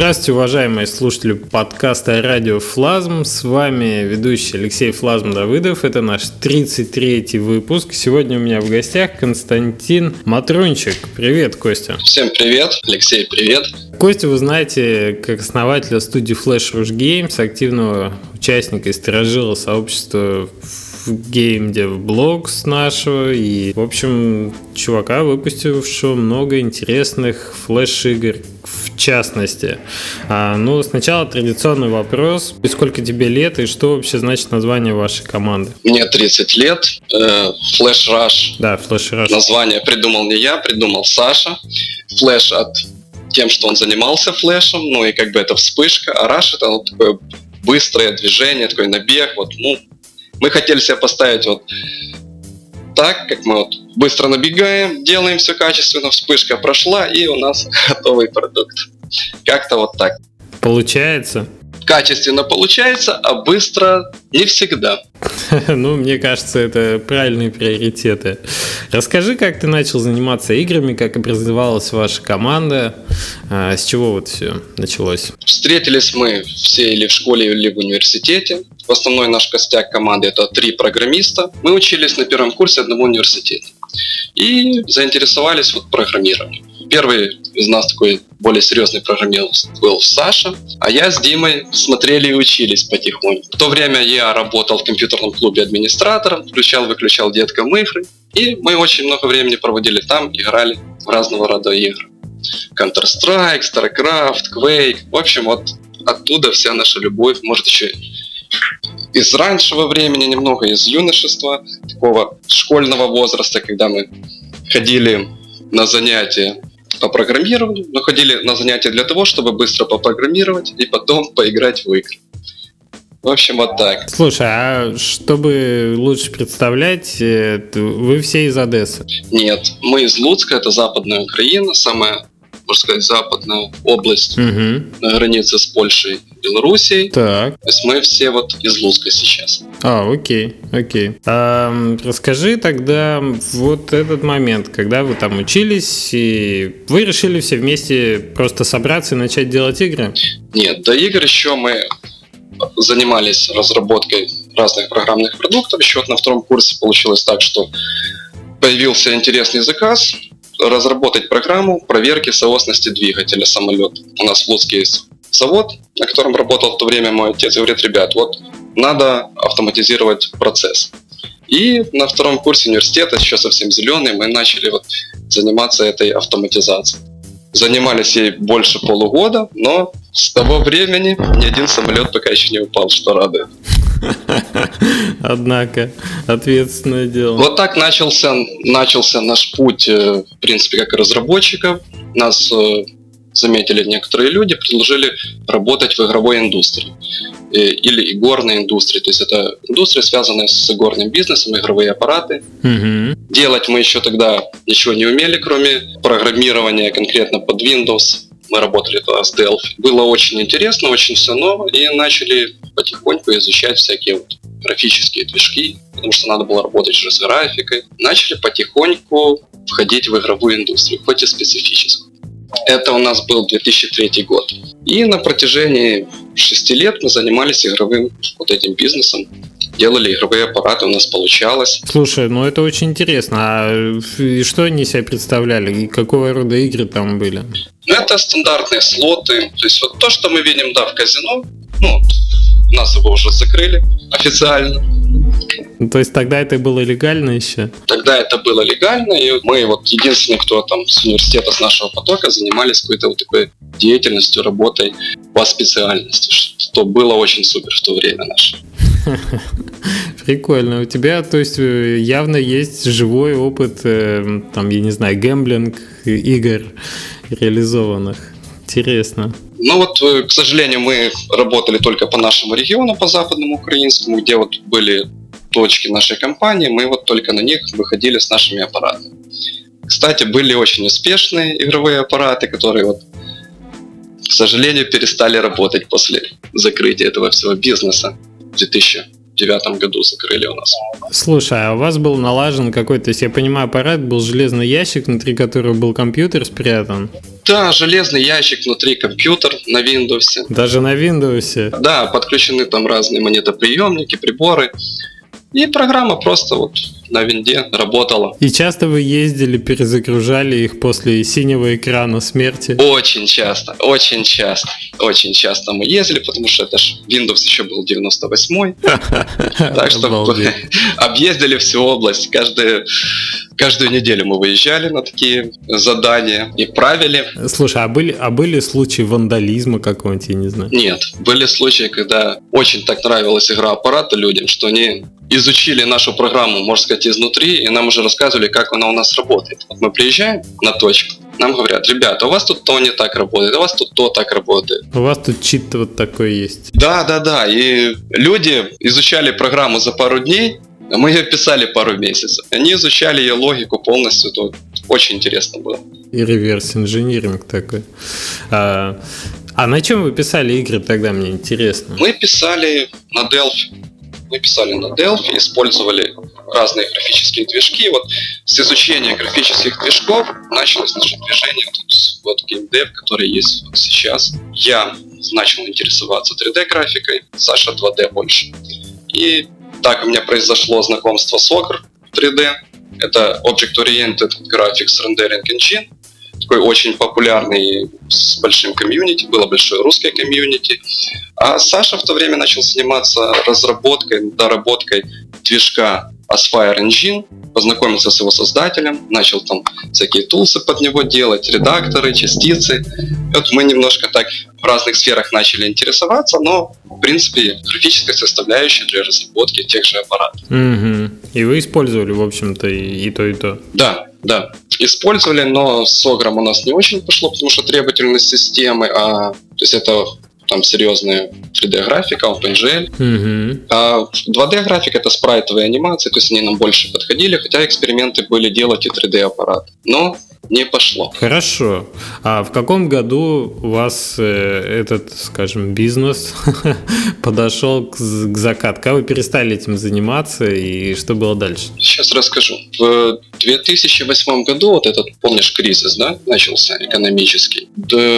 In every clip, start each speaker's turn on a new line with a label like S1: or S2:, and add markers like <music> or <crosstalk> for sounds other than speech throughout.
S1: Здравствуйте, уважаемые слушатели подкаста «Радио Флазм». С вами ведущий Алексей Флазм Давыдов. Это наш 33-й выпуск. Сегодня у меня в гостях Константин Матрунчик. Привет, Костя.
S2: Всем привет. Алексей, привет.
S1: Костя вы знаете как основателя студии Flash Rush Games, активного участника и сторожила сообщества в геймдев блогс нашего и, в общем, чувака, выпустившего много интересных флеш-игр в частности. А, ну, сначала традиционный вопрос. И сколько тебе лет и что вообще значит название вашей команды?
S2: Мне 30 лет. Э, Flash Rush.
S1: Да, Flash Rush.
S2: Название придумал не я, придумал Саша. Flash от тем, что он занимался флешем, ну и как бы это вспышка, а Rush это вот такое быстрое движение, такой набег, вот, ну, мы хотели себе поставить вот так, как мы вот быстро набегаем, делаем все качественно, вспышка прошла, и у нас <laughs> готовый продукт. Как-то вот так.
S1: Получается?
S2: Качественно получается, а быстро не всегда. <laughs>
S1: Ну, мне кажется, это правильные приоритеты. Расскажи, как ты начал заниматься играми, как образовалась ваша команда, а, с чего вот все началось?
S2: Встретились мы все или в школе, или в университете. В основной наш костяк команды это три программиста. Мы учились на первом курсе одного университета и заинтересовались вот программированием. Первый из нас такой более серьезный программист был Саша, а я с Димой смотрели и учились потихоньку. В то время я работал в компьютерном клубе администратором, включал-выключал деткам игры, и мы очень много времени проводили там, играли в разного рода игры. Counter-Strike, StarCraft, Quake. В общем, вот оттуда вся наша любовь, может еще из раннего времени немного, из юношества, такого школьного возраста, когда мы ходили на занятия по программированию, но ходили на занятия для того, чтобы быстро попрограммировать и потом поиграть в игры. В общем, вот так.
S1: Слушай, а чтобы лучше представлять, э, вы все из Одессы?
S2: Нет, мы из Луцка, это западная Украина, самая можно сказать, западная область угу. на границе с Польшей и Белоруссией.
S1: Так.
S2: То есть мы все вот из Луцка сейчас.
S1: А, окей, окей. А, расскажи тогда вот этот момент, когда вы там учились, и вы решили все вместе просто собраться и начать делать игры?
S2: Нет, до игр еще мы занимались разработкой разных программных продуктов. Еще вот на втором курсе получилось так, что появился интересный заказ, разработать программу проверки соосности двигателя самолета. У нас в Луцке есть завод, на котором работал в то время мой отец, и говорит, ребят, вот надо автоматизировать процесс. И на втором курсе университета, еще совсем зеленый, мы начали вот заниматься этой автоматизацией. Занимались ей больше полугода, но с того времени ни один самолет пока еще не упал, что радует. <laughs>
S1: Однако, ответственное дело.
S2: Вот так начался, начался наш путь, э, в принципе, как разработчиков. Нас э, заметили некоторые люди, предложили работать в игровой индустрии э, или игорной индустрии. То есть это индустрия, связанная с игорным бизнесом, игровые аппараты. Угу. Делать мы еще тогда ничего не умели, кроме программирования конкретно под Windows. Мы работали тогда с Delphi. Было очень интересно, очень все ново, и начали потихоньку изучать всякие вот графические движки, потому что надо было работать уже с графикой. Начали потихоньку входить в игровую индустрию, хоть и специфическую. Это у нас был 2003 год. И на протяжении шести лет мы занимались игровым вот этим бизнесом. Делали игровые аппараты, у нас получалось.
S1: Слушай, ну это очень интересно. А что они себя представляли? И какого рода игры там были?
S2: Ну, это стандартные слоты. То есть вот то, что мы видим, да, в казино, ну, нас его уже закрыли официально.
S1: Ну, то есть тогда это было легально еще?
S2: Тогда это было легально, и мы вот единственные, кто там с университета, с нашего потока занимались какой-то вот такой деятельностью, работой по специальности, что было очень супер в то время наше. <laughs>
S1: Прикольно. У тебя, то есть, э, явно есть живой опыт, э, там, я не знаю, гэмблинг игр реализованных. Интересно.
S2: Ну вот, э, к сожалению, мы работали только по нашему региону, по западному украинскому, где вот были точки нашей компании, мы вот только на них выходили с нашими аппаратами. Кстати, были очень успешные игровые аппараты, которые вот, к сожалению, перестали работать после закрытия этого всего бизнеса в 2009 году закрыли у нас.
S1: Слушай, а у вас был налажен какой-то, то есть я понимаю, аппарат был железный ящик, внутри которого был компьютер спрятан?
S2: Да, железный ящик внутри компьютер на Windows.
S1: Даже на Windows?
S2: Да, подключены там разные монетоприемники, приборы. И программа просто вот на винде работала.
S1: И часто вы ездили, перезагружали их после синего экрана смерти?
S2: Очень часто, очень часто, очень часто мы ездили, потому что это ж Windows еще был 98-й. <laughs> Так что <laughs> объездили всю область. Каждую, каждую неделю мы выезжали на такие задания и правили.
S1: Слушай, а были, а были случаи вандализма какого-нибудь, я не знаю?
S2: Нет, были случаи, когда очень так нравилась игра аппарата людям, что они изучили нашу программу, можно сказать, изнутри, и нам уже рассказывали, как она у нас работает. Вот мы приезжаем на точку, нам говорят, ребята, у вас тут то не так работает, у вас тут то так работает.
S1: У вас тут чит вот такой есть.
S2: Да, да, да. И люди изучали программу за пару дней, а мы ее писали пару месяцев. Они изучали ее логику полностью, то очень интересно было.
S1: И реверс инжиниринг такой. А, а на чем вы писали игры тогда, мне интересно?
S2: Мы писали на Delphi мы писали на Delphi, использовали разные графические движки. Вот с изучения графических движков началось наше движение тут вот геймдев, который есть вот сейчас. Я начал интересоваться 3D-графикой, Саша 2D больше. И так у меня произошло знакомство с Ogre 3D. Это Object Oriented Graphics Rendering Engine такой очень популярный с большим комьюнити, было большое русское комьюнити. А Саша в то время начал заниматься разработкой, доработкой движка Aspire Engine, познакомился с его создателем, начал там всякие тулсы под него делать, редакторы, частицы. И вот мы немножко так в разных сферах начали интересоваться, но, в принципе, графическая составляющая для разработки тех же аппаратов.
S1: Угу. И вы использовали, в общем-то, и, и то, и то.
S2: Да, да. Использовали, но с Огром у нас не очень пошло, потому что требовательность системы, а, то есть это там серьезная 3D-графика, OpenGL.
S1: Угу.
S2: А 2D-графика это спрайтовые анимации, то есть они нам больше подходили, хотя эксперименты были делать и 3D-аппарат. Но не пошло.
S1: Хорошо. А в каком году у вас э, этот, скажем, бизнес <laughs> подошел к, к закату? Как вы перестали этим заниматься и что было дальше?
S2: Сейчас расскажу. В 2008 году, вот этот, помнишь, кризис, да, начался экономический.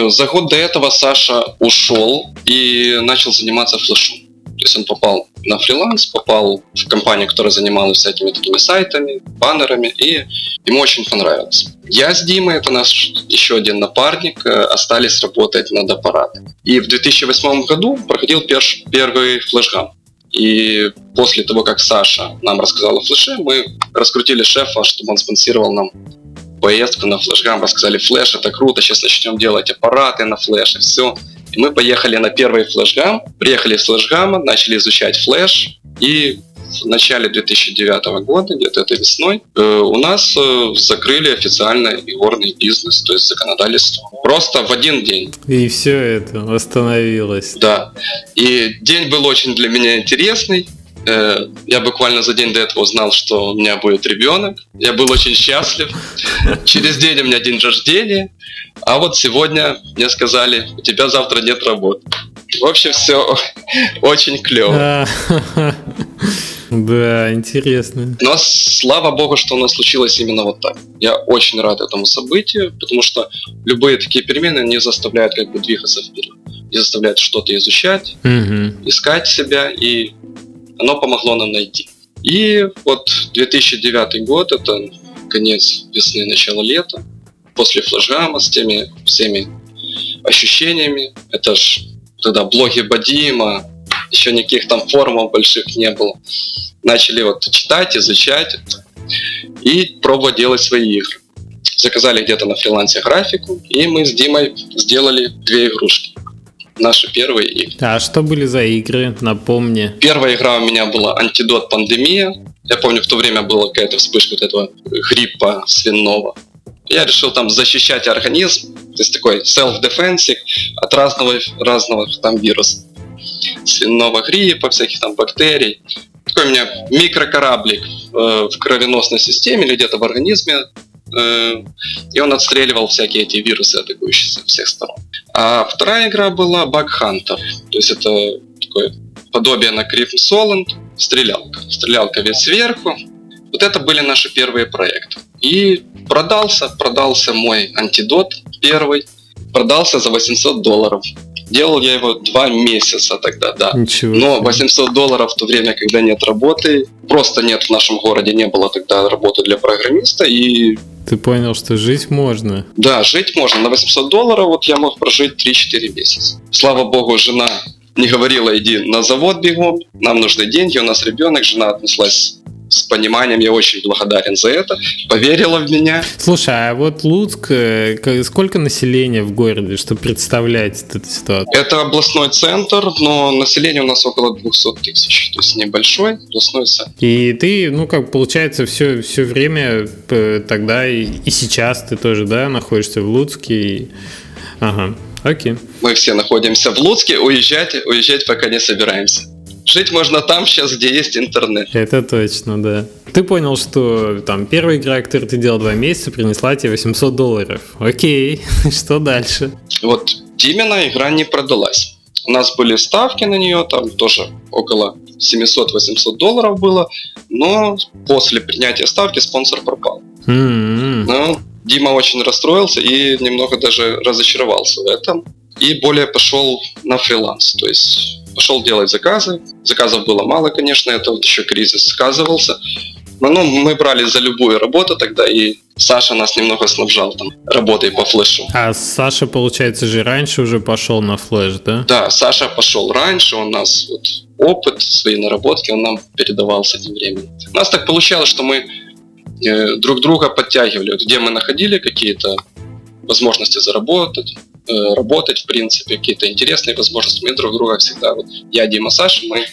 S2: За год до этого Саша ушел и начал заниматься флешом. То есть он попал на фриланс, попал в компанию, которая занималась всякими такими сайтами, баннерами, и ему очень понравилось. Я с Димой, это наш еще один напарник, э, остались работать над аппаратом. И в 2008 году проходил перш, первый флешгам. И после того, как Саша нам рассказал о флеше, мы раскрутили шефа, чтобы он спонсировал нам поездку на флешгам, рассказали, флеш это круто, сейчас начнем делать аппараты на флеше, все. И мы поехали на первый флешгам, приехали с флешгама, начали изучать флеш, и в начале 2009 года, где-то этой весной, э, у нас э, закрыли официально игорный бизнес, то есть законодательство. Просто в один день.
S1: И все это восстановилось.
S2: Да. И день был очень для меня интересный. Э, я буквально за день до этого узнал, что у меня будет ребенок. Я был очень счастлив. Через день у меня день рождения. А вот сегодня мне сказали, у тебя завтра нет работы. В общем, все <laughs> очень клево. <laughs>
S1: Да, интересно.
S2: Но слава богу, что у нас случилось именно вот так. Я очень рад этому событию, потому что любые такие перемены не заставляют как бы двигаться вперед. Не заставляют что-то изучать,
S1: угу.
S2: искать себя, и оно помогло нам найти. И вот 2009 год, это конец весны, начало лета после флешгама с теми всеми ощущениями. Это ж тогда блоги Бадима, еще никаких там форумов больших не было. Начали вот читать, изучать и пробовать делать свои игры. Заказали где-то на фрилансе графику, и мы с Димой сделали две игрушки. Наши первые игры.
S1: А что были за игры? Напомни.
S2: Первая игра у меня была «Антидот пандемия». Я помню, в то время была какая-то вспышка вот этого гриппа свиного я решил там защищать организм, то есть такой self-defense от разного, разного там вируса. Свиного гриппа, всяких там бактерий. Такой у меня микрокораблик э, в кровеносной системе или где-то в организме, э, и он отстреливал всякие эти вирусы, атакующие со всех сторон. А вторая игра была Bug Hunter, то есть это такое подобие на Crimson Solent, стрелялка. Стрелялка весь сверху. Вот это были наши первые проекты. И продался, продался мой антидот первый. продался за 800 долларов. Делал я его два месяца тогда, да.
S1: Ничего.
S2: Но 800 долларов в то время, когда нет работы, просто нет в нашем городе, не было тогда работы для программиста, и
S1: Ты понял, что жить можно.
S2: да, жить можно. На 800 долларов вот я мог прожить 3-4 месяца. Слава богу, жена не говорила, иди на завод бегом, нам нужны деньги, у нас ребенок, жена отнеслась с пониманием, я очень благодарен за это, поверила в меня.
S1: Слушай, а вот Луцк, э, сколько населения в городе, чтобы представлять эту ситуацию?
S2: Это областной центр, но население у нас около 200 тысяч, то есть небольшой областной центр.
S1: И ты, ну, как получается, все, все время э, тогда и, и сейчас ты тоже, да, находишься в Луцке. И... Ага, окей.
S2: Мы все находимся в Луцке, уезжать, уезжать пока не собираемся. Жить можно там сейчас, где есть интернет.
S1: Это точно, да. Ты понял, что там первая игра, которую ты делал два месяца, принесла тебе 800 долларов. Окей, <laughs> что дальше?
S2: Вот Димина игра не продалась. У нас были ставки на нее, там тоже около 700-800 долларов было, но после принятия ставки спонсор пропал.
S1: М-м.
S2: Но Дима очень расстроился и немного даже разочаровался в этом. И более пошел на фриланс, то есть пошел делать заказы. Заказов было мало, конечно, это вот еще кризис сказывался. Но ну, мы брали за любую работу тогда, и Саша нас немного снабжал там работой по флешу.
S1: А Саша, получается, же раньше уже пошел на флеш, да?
S2: Да, Саша пошел раньше, он нас вот опыт, свои наработки, он нам передавал с этим временем. У нас так получалось, что мы э, друг друга подтягивали, вот где мы находили какие-то возможности заработать, э, работать, в принципе, какие-то интересные возможности, мы друг друга всегда, вот я, Дима, Саша, мы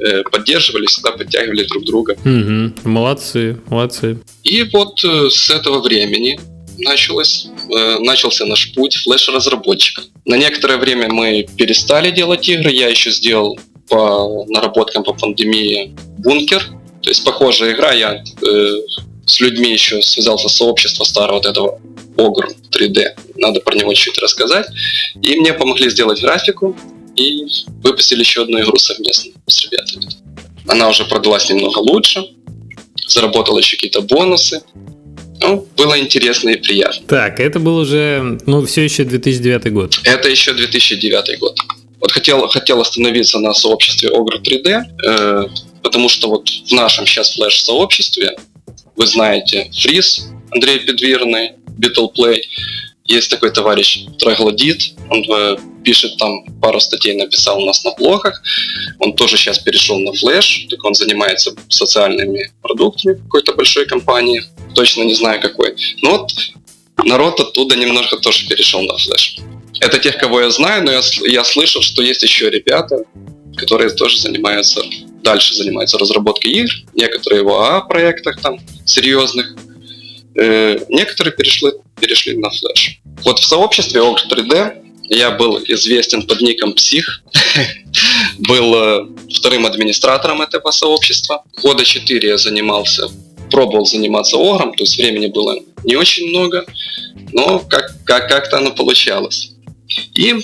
S2: э, поддерживали, всегда подтягивали друг друга.
S1: Мгм. Молодцы, молодцы.
S2: И вот э, с этого времени началось, э, начался наш путь флеш-разработчика. На некоторое время мы перестали делать игры, я еще сделал по наработкам по пандемии бункер, то есть похожая игра, я э, с людьми еще связался с сообществом старого вот этого Огр 3D, надо про него чуть рассказать, и мне помогли сделать графику, и выпустили еще одну игру совместно с ребятами. Она уже продалась немного лучше, заработал еще какие-то бонусы. Ну, было интересно и приятно.
S1: Так, это был уже, ну, все еще 2009 год.
S2: Это еще 2009 год. Вот хотел, хотел остановиться на сообществе Ogre 3D, э, потому что вот в нашем сейчас флеш-сообществе, вы знаете, Фриз, Андрей Бедвирный, Beatleplay, есть такой товарищ Троглодит, он э, пишет там, пару статей написал у нас на блогах, он тоже сейчас перешел на флеш, так он занимается социальными продуктами какой-то большой компании, точно не знаю какой. Но вот народ оттуда немножко тоже перешел на флеш. Это тех, кого я знаю, но я, я слышал, что есть еще ребята, которые тоже занимаются, дальше занимаются разработкой игр, некоторые в АА проектах там серьезных, Э, некоторые перешли, перешли на флеш. Вот в сообществе OG 3D я был известен под ником Псих, <laughs> был э, вторым администратором этого сообщества. Года 4 я занимался, пробовал заниматься Огром, то есть времени было не очень много, но как, как, как-то оно получалось. И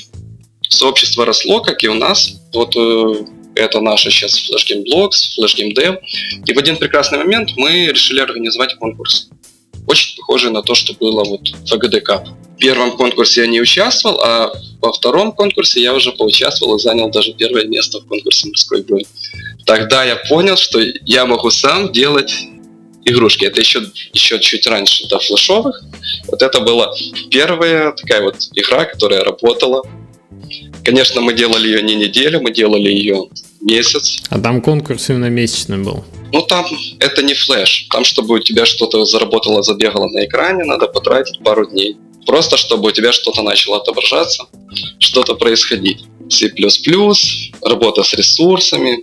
S2: сообщество росло, как и у нас. Вот э, это наша сейчас Flash Game Blogs, Flash Game Dev. И в один прекрасный момент мы решили организовать конкурс. Очень похожий на то, что было вот в АГД Cup. В первом конкурсе я не участвовал, а во втором конкурсе я уже поучаствовал и занял даже первое место в конкурсе морской бой. Тогда я понял, что я могу сам делать игрушки. Это еще, еще чуть раньше, до флешовых. Вот это была первая такая вот игра, которая работала. Конечно, мы делали ее не неделю, мы делали ее месяц.
S1: А там конкурс именно месячный был.
S2: Ну там это не флеш. Там, чтобы у тебя что-то заработало, забегало на экране, надо потратить пару дней. Просто чтобы у тебя что-то начало отображаться, что-то происходить. C++, работа с ресурсами,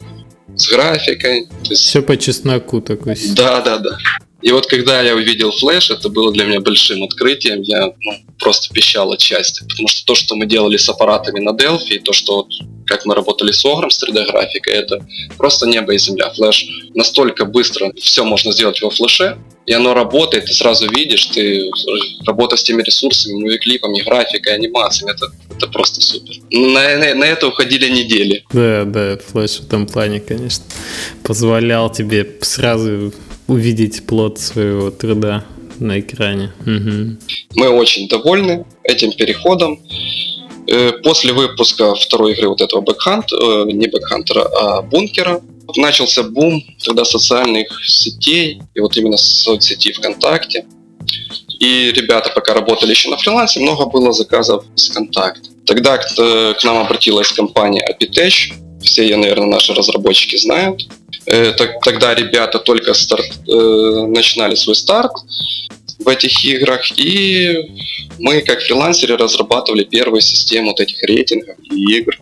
S2: с графикой. Есть
S1: Все по чесноку такой.
S2: да, да, да. И вот когда я увидел флеш, это было для меня большим открытием. Я ну, просто пищал от. Потому что то, что мы делали с аппаратами на Delphi, то, что вот, как мы работали с Огром, с 3D-графикой, это просто небо и земля. Флеш настолько быстро все можно сделать во флеше, и оно работает, ты сразу видишь, ты работа с теми ресурсами, мувиклипами, графикой, анимациями, это, это просто супер. На, на, на это уходили недели.
S1: Да, да, флеш в этом плане, конечно, позволял тебе сразу увидеть плод своего труда на экране. Мгм.
S2: Мы очень довольны этим переходом. Э, после выпуска второй игры вот этого Бэкхант, э, не Бэкхантера, а Бункера, начался бум тогда социальных сетей, и вот именно соцсети ВКонтакте. И ребята, пока работали еще на фрилансе, много было заказов с ВКонтакте. Тогда к, э, к нам обратилась компания Apitech, все ее, наверное, наши разработчики знают. Так, тогда ребята только старт, э, начинали свой старт, в этих играх, и мы как фрилансеры разрабатывали первую систему вот этих рейтингов и игр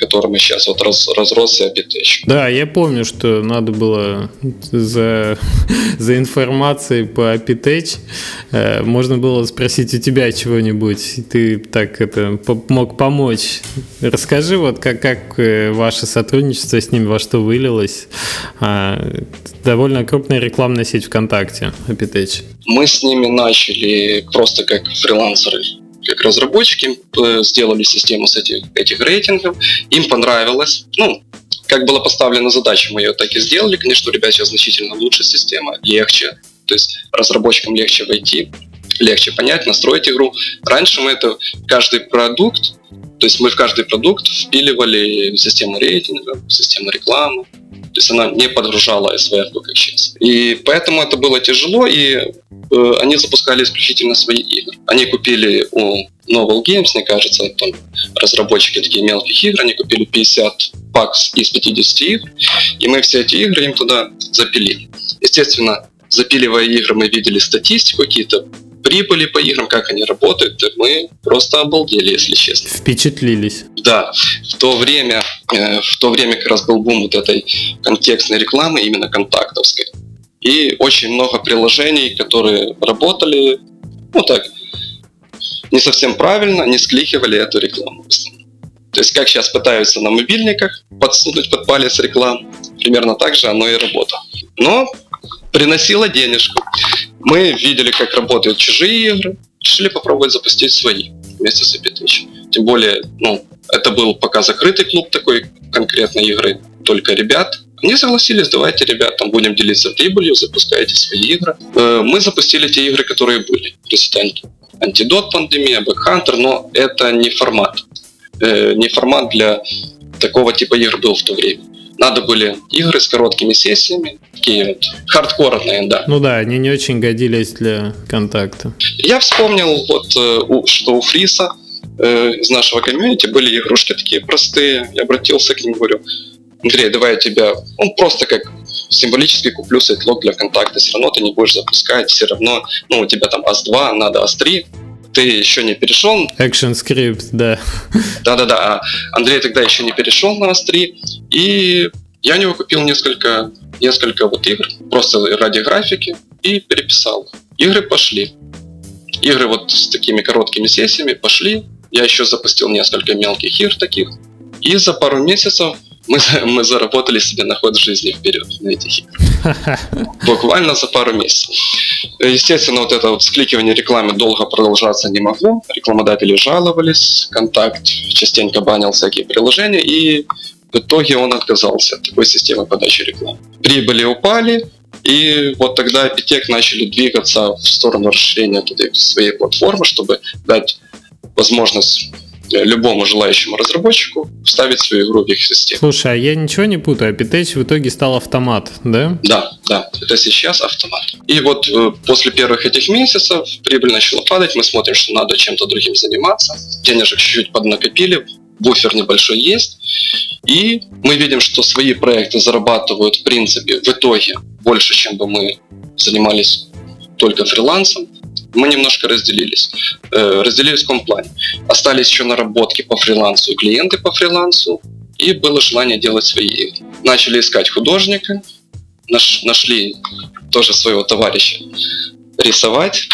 S2: которыми сейчас вот раз, разросся Apitech.
S1: Да, я помню, что надо было за, <laughs> за информацией по Apitech, э, можно было спросить у тебя чего-нибудь, ты так это мог помочь. Расскажи вот, как, как э, ваше сотрудничество с ними, во что вылилось. А, довольно крупная рекламная сеть ВКонтакте, Apitech.
S2: Мы с ними начали просто как фрилансеры как разработчики э, сделали систему с этих, этих рейтингов, им понравилось, ну, как была поставлена задача, мы ее так и сделали. Конечно, у ребят сейчас значительно лучше система, легче, то есть разработчикам легче войти, легче понять, настроить игру. Раньше мы это каждый продукт, то есть мы в каждый продукт впиливали систему рейтинга, систему рекламы, то есть она не подгружала SVR, как сейчас. И поэтому это было тяжело, и э, они запускали исключительно свои игры. Они купили у Novel Games, мне кажется, там разработчики такие мелких игр, они купили 50 пакс из 50 игр, и мы все эти игры им туда запилили. Естественно, запиливая игры, мы видели статистику, какие-то прибыли по играм, как они работают, мы просто обалдели, если честно.
S1: Впечатлились.
S2: Да, в то время, э, в то время как раз был бум вот этой контекстной рекламы, именно контактовской. И очень много приложений, которые работали, ну так, не совсем правильно, не скликивали эту рекламу. То есть как сейчас пытаются на мобильниках подсунуть под палец рекламу, примерно так же оно и работало. Но приносило денежку. Мы видели, как работают чужие игры, решили попробовать запустить свои вместе с Epitech. Тем более, ну, это был пока закрытый клуб такой конкретной игры, только ребят. Они согласились, давайте, ребят, там будем делиться прибылью, запускайте свои игры. Э, мы запустили те игры, которые были. То антидот пандемия, бэкхантер, но это не формат. Э, не формат для такого типа игр был в то время. Надо были игры с короткими сессиями, такие вот хардкорные, да.
S1: Ну да, они не очень годились для контакта.
S2: Я вспомнил, вот, э, что у Фриса э, из нашего комьюнити были игрушки такие простые. Я обратился к ним, говорю, Андрей, давай я тебя, он просто как символически куплю сайтлог для контакта, все равно ты не будешь запускать, все равно, ну, у тебя там AS2, надо AS3, ты еще не перешел.
S1: Action Script, да.
S2: Да-да-да. А Андрей тогда еще не перешел на AS3, и я у него купил несколько, несколько вот игр, просто ради графики, и переписал. Игры пошли. Игры вот с такими короткими сессиями пошли. Я еще запустил несколько мелких игр таких. И за пару месяцев мы, мы заработали себе на ход жизни вперед на этих играх. Буквально за пару месяцев. Естественно, вот это вот скликивание рекламы долго продолжаться не могло. Рекламодатели жаловались, контакт частенько банил всякие приложения, и в итоге он отказался от такой системы подачи рекламы. Прибыли упали, и вот тогда Epitech начали двигаться в сторону расширения своей платформы, чтобы дать возможность любому желающему разработчику вставить свою игру в их систему.
S1: Слушай, а я ничего не путаю, Apitech в итоге стал автомат, да?
S2: Да, да, это сейчас автомат. И вот э, после первых этих месяцев прибыль начала падать, мы смотрим, что надо чем-то другим заниматься, денежек чуть-чуть поднакопили, буфер небольшой есть, и мы видим, что свои проекты зарабатывают в принципе в итоге больше, чем бы мы занимались только фрилансом, мы немножко разделились. Э, разделились в каком плане? Остались еще наработки по фрилансу и клиенты по фрилансу, и было желание делать свои. Начали искать художника, наш, нашли тоже своего товарища рисовать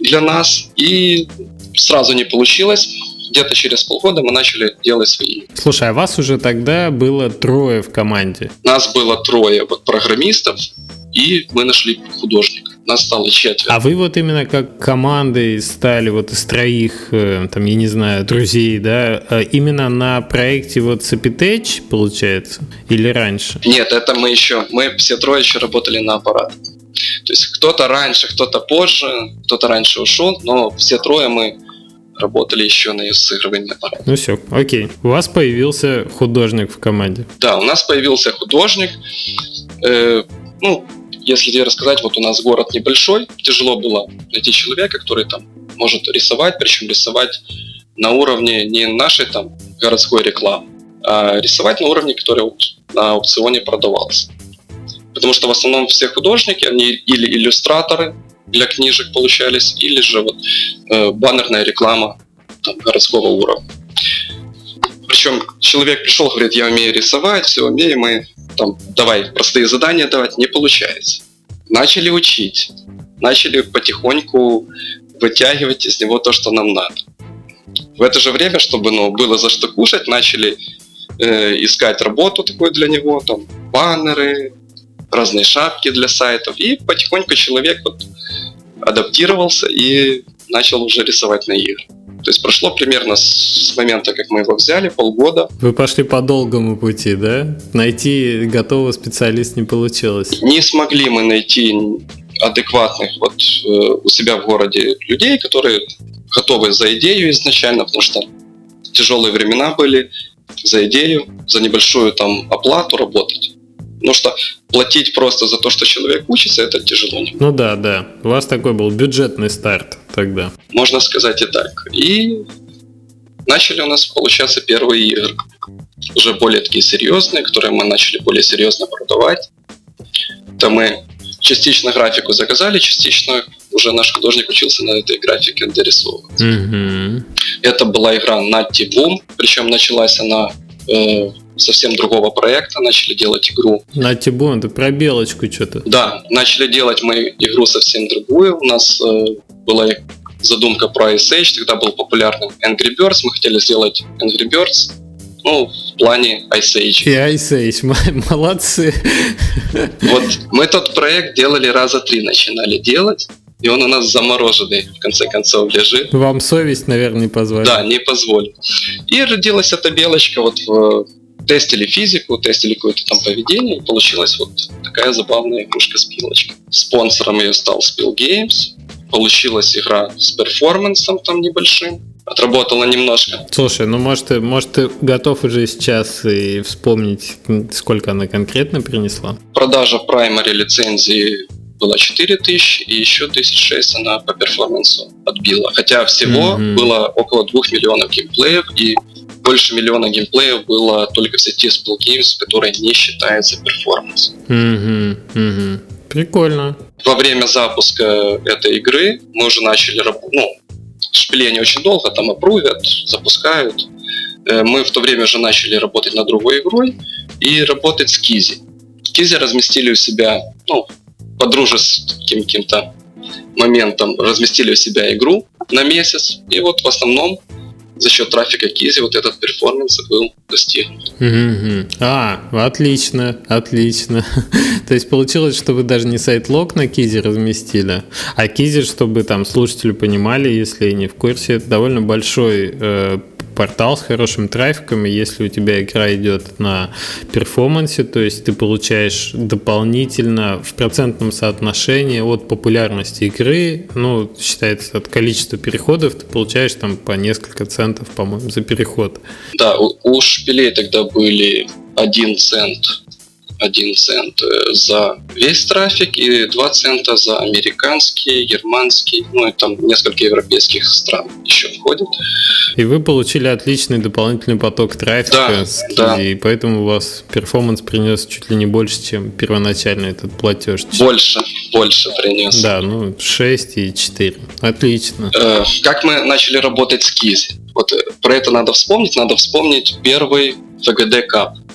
S2: для нас, и сразу не получилось. Где-то через полгода мы начали делать свои.
S1: Слушай, а вас уже тогда было трое в команде?
S2: Нас было трое вот программистов, и мы нашли художника. Нас стало четверо.
S1: А вы вот именно как командой стали вот из троих, э, там, я не знаю, друзей, да, э, именно на проекте вот Сапитеч, получается, или раньше?
S2: Нет, это мы еще, мы все трое еще работали на аппарат. То есть кто-то раньше, кто-то позже, кто-то раньше ушел, но все трое мы работали еще на сыгрывании аппарата.
S1: Ну все, окей. У вас появился художник в команде.
S2: Да, у нас появился художник. Э, ну, если тебе рассказать, вот у нас город небольшой, тяжело было найти человека, который там может рисовать, причем рисовать на уровне не нашей там городской рекламы, а рисовать на уровне, который на аукционе продавался. Потому что в основном все художники, они или иллюстраторы для книжек получались, или же вот э, баннерная реклама там, городского уровня. Причем человек пришел, говорит, я умею рисовать, все умею, мы там, давай простые задания давать, не получается. Начали учить, начали потихоньку вытягивать из него то, что нам надо. В это же время, чтобы ну, было за что кушать, начали э, искать работу такую для него, там баннеры, разные шапки для сайтов, и потихоньку человек вот адаптировался и начал уже рисовать на игры. То есть прошло примерно с момента, как мы его взяли, полгода.
S1: Вы пошли по долгому пути, да? Найти готового специалиста не получилось.
S2: Не смогли мы найти адекватных вот э, у себя в городе людей, которые готовы за идею изначально, потому что тяжелые времена были, за идею, за небольшую там оплату работать. Потому что платить просто за то, что человек учится, это тяжело.
S1: Ну да, да. У вас такой был бюджетный старт тогда.
S2: Можно сказать и так. И начали у нас получаться первые игры. Уже более такие серьезные, которые мы начали более серьезно продавать. То мы частично графику заказали, частично уже наш художник учился на этой графике дорисовывать. Mm-hmm. Это была игра Natty Boom, причем началась она э, совсем другого проекта, начали делать игру.
S1: Natty Boom, это про белочку что-то.
S2: Да, начали делать мы игру совсем другую. У нас э, была задумка про Ice Age, тогда был популярным Angry Birds, мы хотели сделать Angry Birds, ну, в плане Ice Age.
S1: И Ice Age, <laughs> молодцы.
S2: Вот мы тот проект делали раза три, начинали делать, и он у нас замороженный, в конце концов, лежит.
S1: Вам совесть, наверное, не позволит.
S2: Да, не позволит. И родилась эта белочка вот в тестили физику, тестили какое-то там поведение, и получилась вот такая забавная игрушка с пилочкой. Спонсором ее стал Spill Games, получилась игра с перформансом там небольшим, отработала немножко.
S1: Слушай, ну может, ты, может ты готов уже сейчас и вспомнить, сколько она конкретно принесла?
S2: Продажа праймари лицензии была 4000, и еще 1006 она по перформансу отбила. Хотя всего mm-hmm. было около 2 миллионов геймплеев, и больше миллиона геймплеев было только в сети Spill Games, которая не считается перформансом.
S1: Mm-hmm. Mm-hmm. Прикольно.
S2: Во время запуска этой игры мы уже начали работать, ну, шпили они очень долго там опрувят, запускают. Э, мы в то время уже начали работать над другой игрой и работать с Кизи. Кизи разместили у себя, ну, по дружеским каким-то моментом разместили у себя игру на месяц. И вот в основном за счет трафика Kizi вот этот перформанс был достигнут.
S1: Mm-hmm. А, отлично, отлично. <laughs> То есть получилось, что вы даже не sitelock на Kizi разместили, а Kizi, чтобы там слушатели понимали, если не в курсе, это довольно большой э, портал с хорошим трафиком, и если у тебя игра идет на перформансе, то есть ты получаешь дополнительно в процентном соотношении от популярности игры, ну, считается от количества переходов, ты получаешь там по несколько центов, по-моему, за переход.
S2: Да, у, у шпилей тогда были один цент 1 цент э, за весь трафик и 2 цента за американский, германский, ну и там несколько европейских стран еще входит.
S1: И вы получили отличный дополнительный поток трафика
S2: да,
S1: с Kiwi,
S2: да.
S1: и поэтому у вас перформанс принес чуть ли не больше, чем первоначально этот платеж.
S2: Больше, больше принес.
S1: Да, ну 6 и 4. Отлично.
S2: Э, как мы начали работать с Кизи? Вот э, про это надо вспомнить. Надо вспомнить первый VGD Cup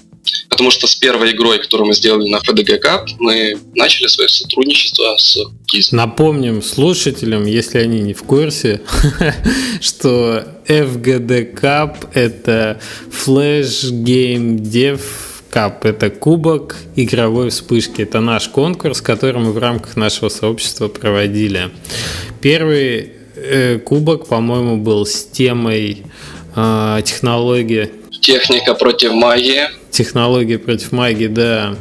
S2: потому что с первой игрой, которую мы сделали на FDG Cup, мы начали свое сотрудничество с KISS.
S1: Напомним слушателям, если они не в курсе, <laughs> что FGD Cup — это Flash Game Dev Cup – это кубок игровой вспышки. Это наш конкурс, который мы в рамках нашего сообщества проводили. Первый э, кубок, по-моему, был с темой э, технологии
S2: Техника против магии.
S1: Технология против магии, да.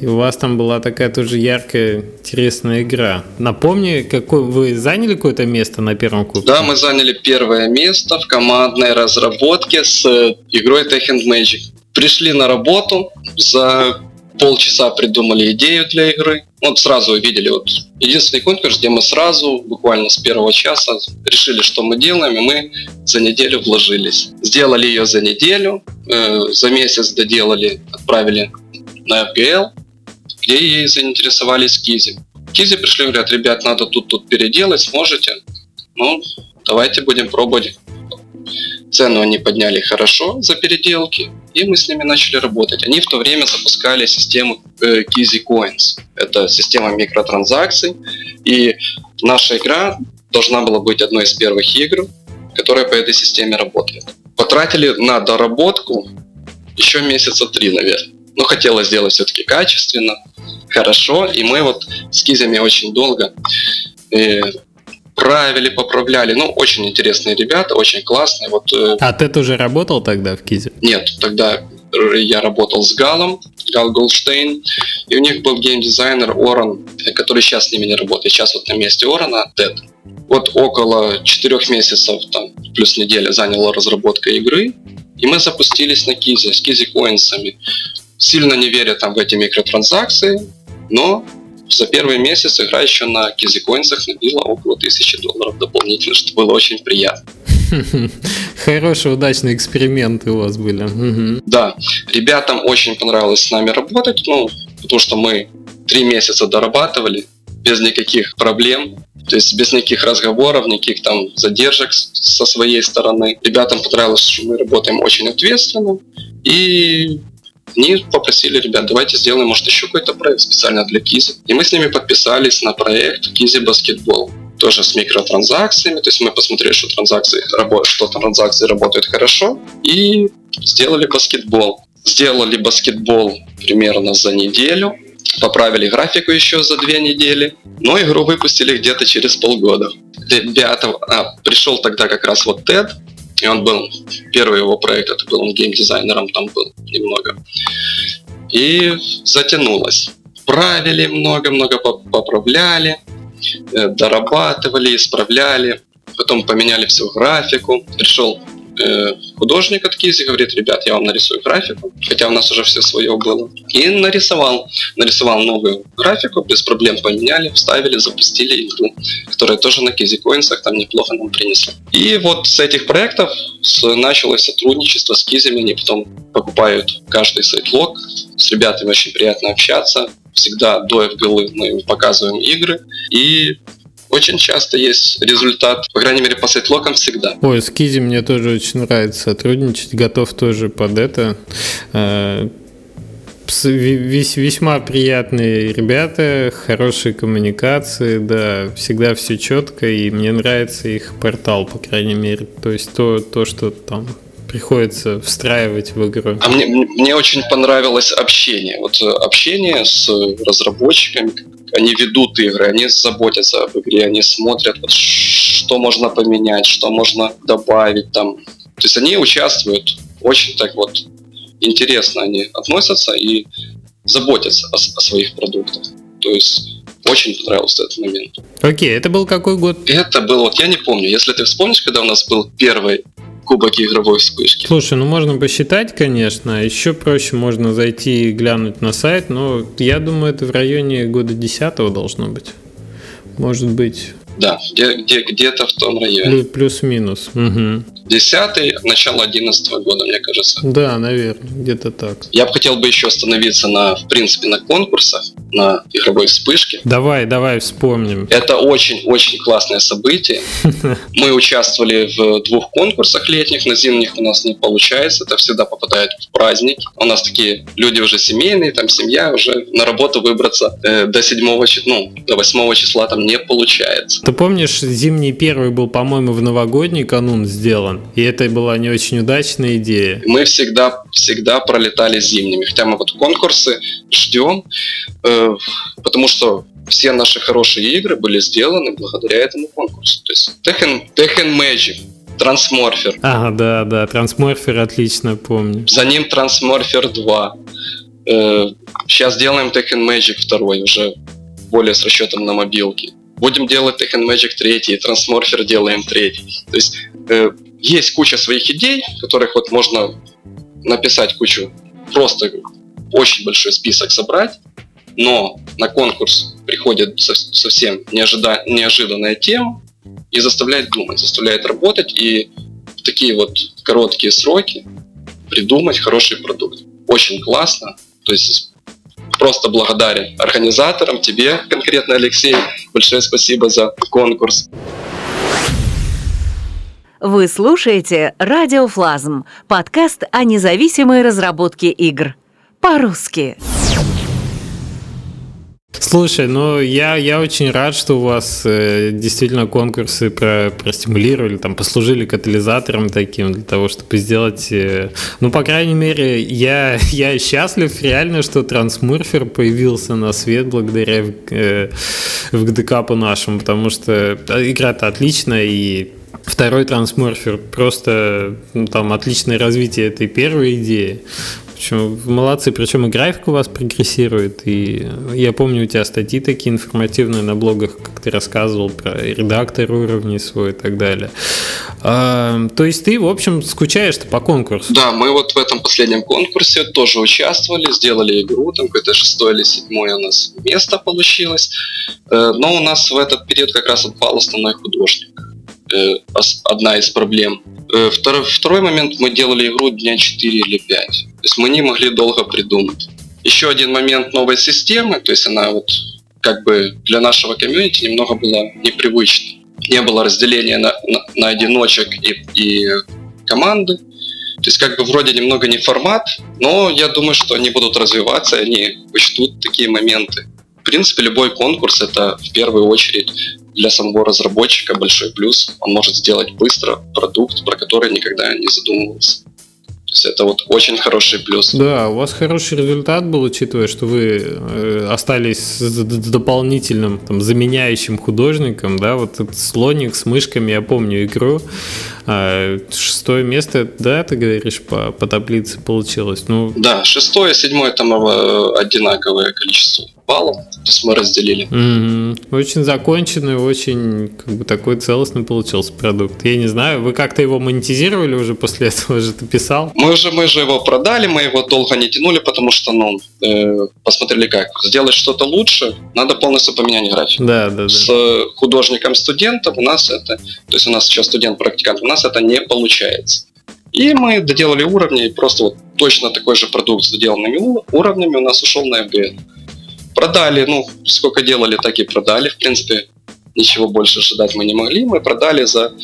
S1: И у вас там была такая тоже яркая, интересная игра. Напомни, какой вы заняли какое-то место на первом кубке?
S2: Да, мы заняли первое место в командной разработке с игрой Tech Magic. Пришли на работу, за полчаса придумали идею для игры. Вот сразу увидели вот единственный конкурс, где мы сразу, буквально с первого часа, решили, что мы делаем, и мы за неделю вложились. Сделали ее за неделю, э, за месяц доделали, отправили на FGL, где ей заинтересовались Кизи. Кизи пришли, говорят, ребят, надо тут тут переделать, сможете? Ну, давайте будем пробовать. Цену они подняли хорошо за переделки, и мы с ними начали работать. Они в то время запускали систему э, Kizzy Coins. Это система микротранзакций, и наша игра должна была быть одной из первых игр, которая по этой системе работает. Потратили на доработку еще месяца три, наверное. Но хотелось сделать все-таки качественно, хорошо, и мы вот с кизями очень долго э, правили, поправляли. Ну, очень интересные ребята, очень классные. Вот,
S1: э... А ты тоже работал тогда в Кизе?
S2: Нет, тогда я работал с Галом, Гал Голдштейн, и у них был геймдизайнер Оран, который сейчас с ними не работает. Сейчас вот на месте Орана Тед. Вот около четырех месяцев, там, плюс неделя заняла разработка игры, и мы запустились на Кизе, с Кизи коинсами. Сильно не веря там в эти микротранзакции, но за первый месяц игра еще на кизикоинсах набила около тысячи долларов дополнительно, что было очень приятно. <laughs>
S1: Хорошие, удачные эксперименты у вас были.
S2: Да, ребятам очень понравилось с нами работать, ну, потому что мы три месяца дорабатывали без никаких проблем, то есть без никаких разговоров, никаких там задержек со своей стороны. Ребятам понравилось, что мы работаем очень ответственно, и они попросили ребят, давайте сделаем, может, еще какой-то проект специально для Кизи. И мы с ними подписались на проект Кизи Баскетбол тоже с микротранзакциями, то есть мы посмотрели, что транзакции, что транзакции работают хорошо, и сделали баскетбол. Сделали баскетбол примерно за неделю, поправили графику еще за две недели, но игру выпустили где-то через полгода. Ребята, а, пришел тогда как раз вот Тед, и он был, первый его проект, это был он геймдизайнером там был немного. И затянулось. Правили много-много поправляли, э, дорабатывали, исправляли. Потом поменяли всю графику. Пришел э, художник от Кизи говорит, ребят, я вам нарисую графику, хотя у нас уже все свое было. И нарисовал. Нарисовал новую графику, без проблем поменяли, вставили, запустили игру, которая тоже на Кизи Коинсах там неплохо нам принесла. И вот с этих проектов началось сотрудничество с Кизями, они потом покупают каждый сайт-лог, с ребятами очень приятно общаться, всегда до FGL мы показываем игры, и очень часто есть результат, по крайней мере, по сайтлокам всегда.
S1: Ой, с Кизи мне тоже очень нравится сотрудничать, готов тоже под это. Э, весьма приятные ребята, хорошие коммуникации, да, всегда все четко, и мне нравится их портал, по крайней мере. То есть то, то что там приходится встраивать в игру.
S2: А мне, мне очень понравилось общение. Вот э, общение с разработчиками, они ведут игры, они заботятся об игре, они смотрят, вот, что можно поменять, что можно добавить там. То есть они участвуют очень так вот интересно они относятся и заботятся о, о своих продуктах. То есть очень понравился этот момент.
S1: Окей, это был какой год?
S2: Это был, вот я не помню, если ты вспомнишь, когда у нас был первый кубок игровой вспышки.
S1: Слушай, ну можно посчитать, конечно. Еще проще можно зайти и глянуть на сайт, но я думаю, это в районе года 10 должно быть. Может быть.
S2: Да, где, где, где-то в том районе.
S1: Плюс-минус. Угу.
S2: 10 начало 11 года, мне кажется.
S1: Да, наверное, где-то так.
S2: Я бы хотел бы еще остановиться на, в принципе, на конкурсах, на игровой вспышке.
S1: Давай, давай вспомним.
S2: Это очень-очень классное событие. <laughs> Мы участвовали в двух конкурсах летних, на зимних у нас не получается, это всегда попадает в праздник. У нас такие люди уже семейные, там семья, уже на работу выбраться э, до 7 ну, до 8 числа там не получается.
S1: Ты помнишь, зимний первый был, по-моему, в новогодний канун сделан? Сезон. И это была не очень удачная идея.
S2: Мы всегда, всегда пролетали зимними. Хотя мы вот конкурсы ждем, э, потому что все наши хорошие игры были сделаны благодаря этому конкурсу. То есть Tekken, Tekken Magic Трансморфер.
S1: Ага, да, да, Трансморфер отлично помню.
S2: За ним Трансморфер 2. Э, сейчас делаем Tekken Magic 2, уже более с расчетом на мобилки. Будем делать Tekken Magic 3 и Трансморфер делаем 3. То есть э, есть куча своих идей, которых вот можно написать кучу, просто очень большой список собрать, но на конкурс приходит совсем неожида... неожиданная тема и заставляет думать, заставляет работать и в такие вот короткие сроки придумать хороший продукт. Очень классно. То есть просто благодарен организаторам, тебе конкретно, Алексей. Большое спасибо за конкурс.
S3: Вы слушаете «Радиофлазм» – подкаст о независимой разработке игр. По-русски.
S1: Слушай, ну я, я очень рад, что у вас э, действительно конкурсы про, простимулировали, там послужили катализатором таким для того, чтобы сделать... Э, ну, по крайней мере, я, <laughs> я счастлив реально, что Трансмурфер появился на свет благодаря э, в ГДК нашему, потому что игра-то отличная и Второй трансморфер просто ну, там отличное развитие этой первой идеи. Причем молодцы, причем и график у вас прогрессирует, и я помню у тебя статьи такие информативные на блогах, как ты рассказывал про редактор уровней свой и так далее. А, то есть ты, в общем, скучаешь-то по конкурсу?
S2: Да, мы вот в этом последнем конкурсе тоже участвовали, сделали игру, там какое-то шестое или седьмое у нас место получилось, э, но у нас в этот период как раз отпал основной художник э, одна из проблем. Э, второй, второй момент, мы делали игру дня 4 или 5. То есть мы не могли долго придумать. Еще один момент новой системы, то есть она вот как бы для нашего комьюнити немного была непривычной. Не было разделения на, на, на одиночек и, и команды. То есть как бы вроде немного не формат, но я думаю, что они будут развиваться, они учтут такие моменты. В принципе, любой конкурс это в первую очередь для самого разработчика большой плюс. Он может сделать быстро продукт, про который никогда не задумывался. То есть это вот очень хороший плюс.
S1: Да, у вас хороший результат был, учитывая, что вы э, остались с дополнительным там, заменяющим художником, да, вот этот слоник с мышками, я помню игру, а шестое место, да, ты говоришь, по, по таблице получилось?
S2: Ну... Да, шестое, седьмое там э, одинаковое количество баллов, то есть мы разделили.
S1: Mm-hmm. Очень законченный, очень как бы такой целостный получился продукт. Я не знаю, вы как-то его монетизировали уже после <laughs> этого, же ты писал?
S2: Мы уже, мы же его продали, мы его долго не тянули, потому что, ну, э, посмотрели как. Сделать что-то лучше, надо полностью поменять график.
S1: Да, да, да.
S2: С художником-студентом у нас это, то есть у нас сейчас студент-практикант, у нас это не получается. И мы доделали уровни, и просто вот точно такой же продукт с доделанными уровнями у нас ушел на FBN. Продали, ну, сколько делали, так и продали, в принципе. Ничего больше ожидать мы не могли. Мы продали за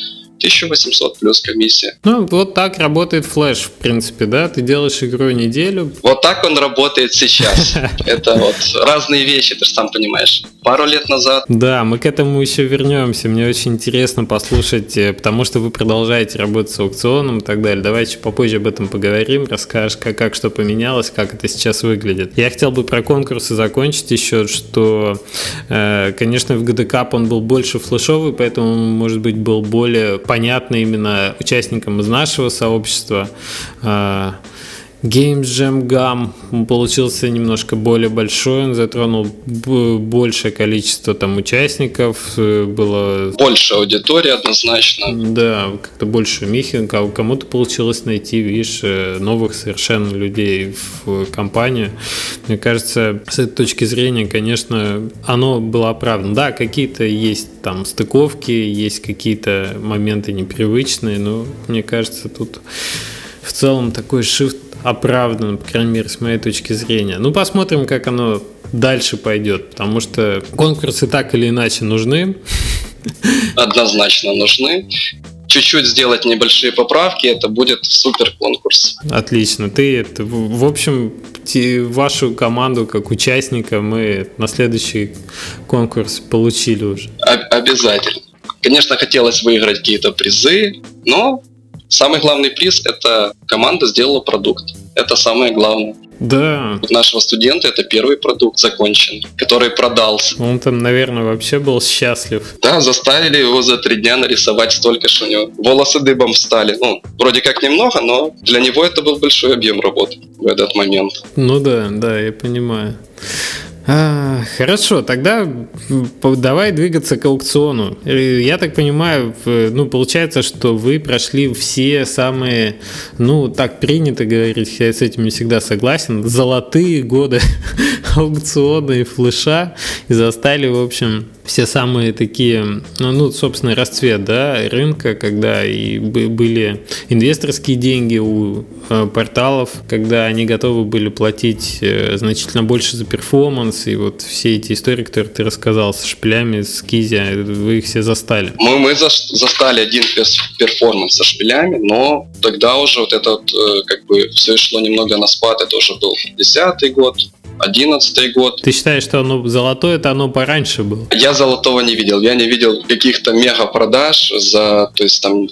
S2: 1800 плюс комиссия.
S1: Ну, вот так работает флеш, в принципе, да? Ты делаешь игру неделю.
S2: Вот так он работает сейчас. <laughs> Это вот разные вещи, ты же сам понимаешь. Пару лет назад.
S1: Да, мы к этому еще вернемся. Мне очень интересно послушать, э, потому что вы продолжаете работать с аукционом и так далее. Давайте попозже об этом поговорим, расскажешь, как, как что поменялось, как это сейчас выглядит. Я хотел бы про конкурсы закончить еще, что, э, конечно, в GDCAP он был больше флешовый, поэтому, может быть, был более понятно именно участникам из нашего сообщества. Games Jam Gam получился немножко более большой, он затронул большее количество там участников, э, было...
S2: Больше аудитории однозначно.
S1: Да, как-то больше михинг, а кому-то получилось найти, видишь, э, новых совершенно людей в компанию. Мне кажется, с этой точки зрения, конечно, оно было оправдано. Да, какие-то есть там стыковки, есть какие-то моменты непривычные, но мне кажется, тут в целом такой shift оправдан, по крайней мере, с моей точки зрения. Ну, посмотрим, как оно дальше пойдет, потому что конкурсы так или иначе нужны.
S2: Однозначно нужны. Чуть-чуть сделать небольшие поправки, это будет супер конкурс.
S1: Отлично. Ты, это, в общем, вашу команду как участника мы на следующий конкурс получили уже.
S2: Обязательно. Конечно, хотелось выиграть какие-то призы, но Самый главный приз – это команда сделала продукт. Это самое главное.
S1: Да.
S2: У нашего студента это первый продукт закончен, который продался.
S1: Он там, наверное, вообще был счастлив.
S2: Да, заставили его за три дня нарисовать столько, что у него волосы дыбом встали. Ну, вроде как немного, но для него это был большой объем работы в этот момент.
S1: Ну да, да, я понимаю. А, хорошо, тогда давай двигаться к аукциону. Я так понимаю, ну, получается, что вы прошли все самые, ну, так принято говорить, я с этим не всегда согласен, золотые годы <laughs> аукциона и флеша и застали, в общем, все самые такие, ну, ну, собственно, расцвет да, рынка, когда и были инвесторские деньги у э, порталов, когда они готовы были платить э, значительно больше за перформанс, и вот все эти истории, которые ты рассказал с шпилями, с Кизи, вы их все застали.
S2: Мы, мы застали один перформанс со шпилями, но тогда уже вот это вот, э, как бы все шло немного на спад, это уже был десятый год, одиннадцатый год.
S1: Ты считаешь, что оно золотое, это оно пораньше было?
S2: Я золотого не видел. Я не видел каких-то мега продаж за, то есть там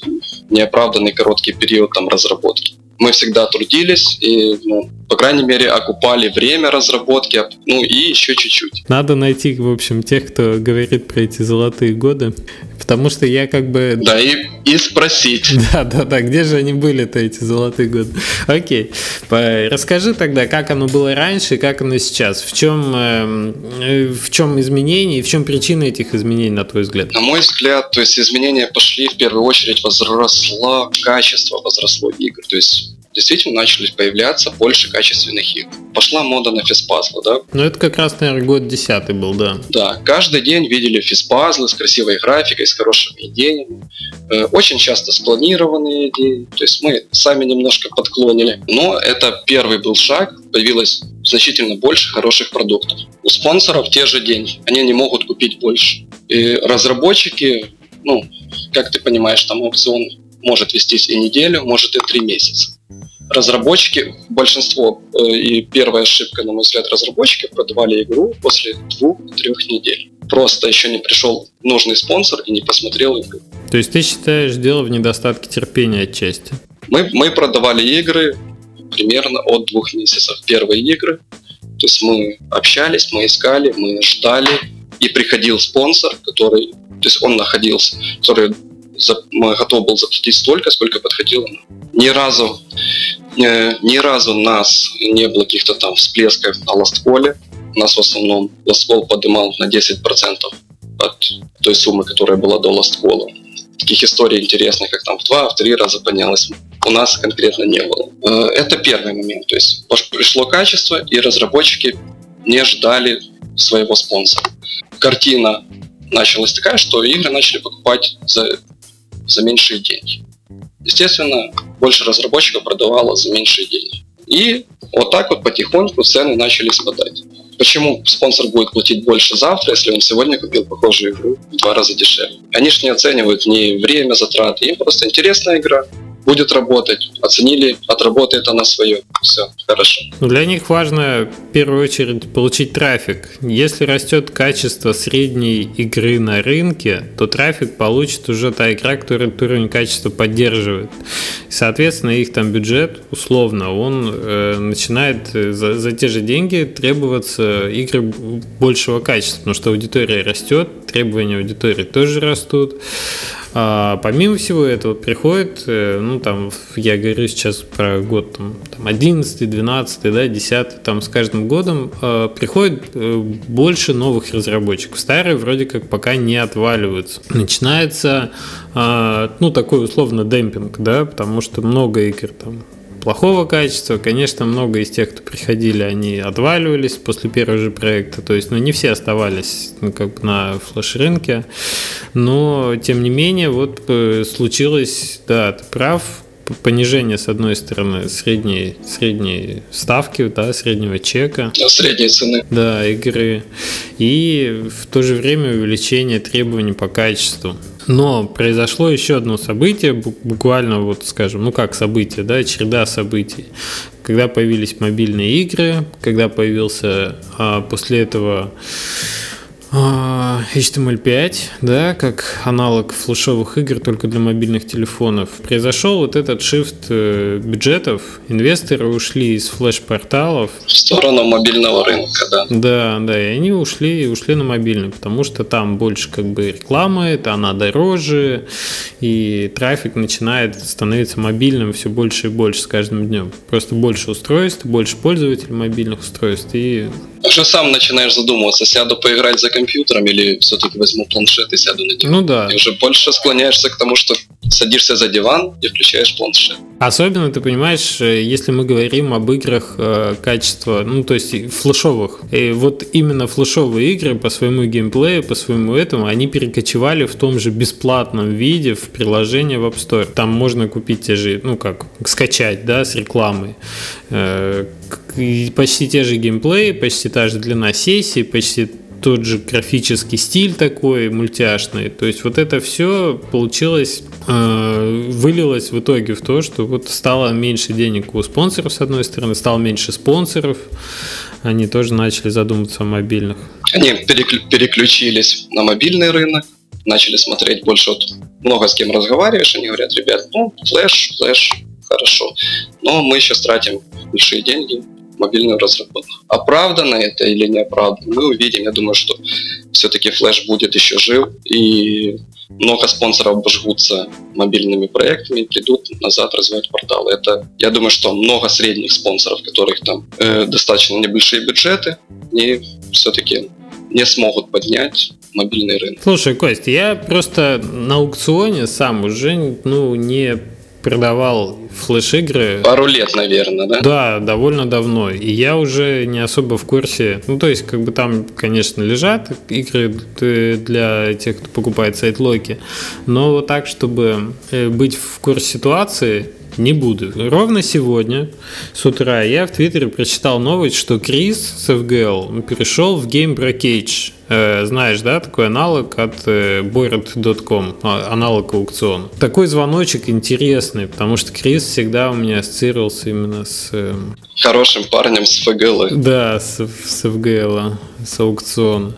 S2: неоправданный короткий период там разработки. Мы всегда трудились и, ну, по крайней мере, окупали время разработки, ну и еще чуть-чуть.
S1: Надо найти, в общем, тех, кто говорит про эти золотые годы, потому что я как бы...
S2: Да, и, и спросить. <laughs>
S1: Да, да, да, где же они были-то, эти золотые годы? Окей, расскажи тогда, как оно было раньше и как оно сейчас. В чем, эм, э, в чем изменения и в чем причины этих изменений, на твой взгляд?
S2: На мой взгляд, то есть изменения пошли в первую очередь, возросло качество, возросло игр. То есть действительно начали появляться больше качественных игр. Пошла мода на физпазлы, да?
S1: Ну, это как раз, наверное, год десятый был, да.
S2: Да, каждый день видели физпазлы с красивой графикой, с хорошими идеями. Э, очень часто спланированные идеи. То есть мы сами немножко подклонили. Но это первый был шаг. Появилось значительно больше хороших продуктов. У спонсоров те же деньги. Они не могут купить больше. И разработчики, ну, как ты понимаешь, там аукцион может вестись и неделю, может и три месяца разработчики, большинство э, и первая ошибка, на мой взгляд, разработчики продавали игру после двух-трех недель. Просто еще не пришел нужный спонсор и не посмотрел игру.
S1: То есть ты считаешь дело в недостатке терпения отчасти?
S2: Мы, мы продавали игры примерно от двух месяцев. Первые игры. То есть мы общались, мы искали, мы ждали. И приходил спонсор, который, то есть он находился, который готов был заплатить столько, сколько подходило. Ни разу Э, ни разу нас не было каких-то там всплесков на ластколе. Нас в основном ласткол поднимал на 10% от той суммы, которая была до ласткола. Таких историй интересных, как там в два, в три раза поднялось, у нас конкретно не было. Э, это первый момент. То есть пришло качество, и разработчики не ждали своего спонсора. Картина началась такая, что игры начали покупать за, за меньшие деньги. Естественно, больше разработчиков продавало за меньшие деньги. И вот так вот потихоньку цены начали спадать. Почему спонсор будет платить больше завтра, если он сегодня купил похожую игру в два раза дешевле? Они же не оценивают ни время затраты, им просто интересная игра, будет работать. Оценили, отработает она свое. Все, хорошо.
S1: Для них важно в первую очередь получить трафик. Если растет качество средней игры на рынке, то трафик получит уже та игра, которая этот уровень качества поддерживает. соответственно, их там бюджет, условно, он э, начинает э, за, за те же деньги требоваться игры большего качества, потому что аудитория растет, требования аудитории тоже растут. А помимо всего этого приходит, э, ну там, я говорю сейчас про год там, там 11, 12, да, 10, там с каждым годом э, приходит э, больше новых разработчиков. Старые вроде как пока не отваливаются. Начинается, э, ну, такой условно демпинг, да, потому что много игр там плохого качества. Конечно, много из тех, кто приходили, они отваливались после первого же проекта. То есть, ну, не все оставались ну, как бы на флеш-рынке. Но, тем не менее, вот э, случилось, да, ты прав, понижение, с одной стороны, средней, средней ставки, да, среднего чека.
S2: Средней цены.
S1: Да, игры. И в то же время увеличение требований по качеству. Но произошло еще одно событие, буквально вот скажем, ну как событие, да, череда событий. Когда появились мобильные игры, когда появился а, после этого HTML5, да, как аналог флешовых игр только для мобильных телефонов. Произошел вот этот shift э, бюджетов, инвесторы ушли из флеш-порталов.
S2: В сторону мобильного рынка, да.
S1: Да, да, и они ушли, ушли на мобильный, потому что там больше как бы рекламы, это она дороже, и трафик начинает становиться мобильным все больше и больше с каждым днем. Просто больше устройств, больше пользователей мобильных устройств, и
S2: уже сам начинаешь задумываться, сяду поиграть за компьютером или все-таки возьму планшет и сяду на диван.
S1: Ну да.
S2: И уже больше склоняешься к тому, что садишься за диван и включаешь планшет.
S1: Особенно, ты понимаешь, э, если мы говорим об играх э, качества, ну, то есть флешовых. И вот именно флешовые игры по своему геймплею, по своему этому, они перекочевали в том же бесплатном виде в приложение в App Store. Там можно купить те же, ну, как, скачать, да, с рекламой. Э, почти те же геймплеи, почти та же длина сессии, почти тот же графический стиль такой мультяшный. То есть вот это все получилось, э, вылилось в итоге в то, что вот стало меньше денег у спонсоров, с одной стороны, стало меньше спонсоров, они тоже начали задумываться о мобильных.
S2: Они переключились на мобильный рынок, начали смотреть больше, вот много с кем разговариваешь, они говорят, ребят, ну, флеш, флеш, хорошо, но мы сейчас тратим большие деньги, мобильную разработку. Оправдано это или не оправдано, мы увидим. Я думаю, что все-таки Flash будет еще жив, и много спонсоров обожгутся мобильными проектами и придут назад развивать порталы. Это, я думаю, что много средних спонсоров, которых там э, достаточно небольшие бюджеты, и все-таки не смогут поднять мобильный рынок.
S1: Слушай, Кость, я просто на аукционе сам уже ну, не продавал флеш-игры.
S2: Пару лет, наверное, да?
S1: Да, довольно давно. И я уже не особо в курсе. Ну, то есть, как бы там, конечно, лежат игры для тех, кто покупает сайт-локи. Но вот так, чтобы э, быть в курсе ситуации, не буду. Ровно сегодня с утра я в Твиттере прочитал новость, что Крис с FGL перешел в Game Breakage. Э, знаешь, да, такой аналог от э, Bored.com, а, аналог аукциона. Такой звоночек интересный, потому что Крис всегда у меня ассоциировался именно с... Э,
S2: Хорошим парнем с FGL.
S1: Да, с, с FGL, с аукциона.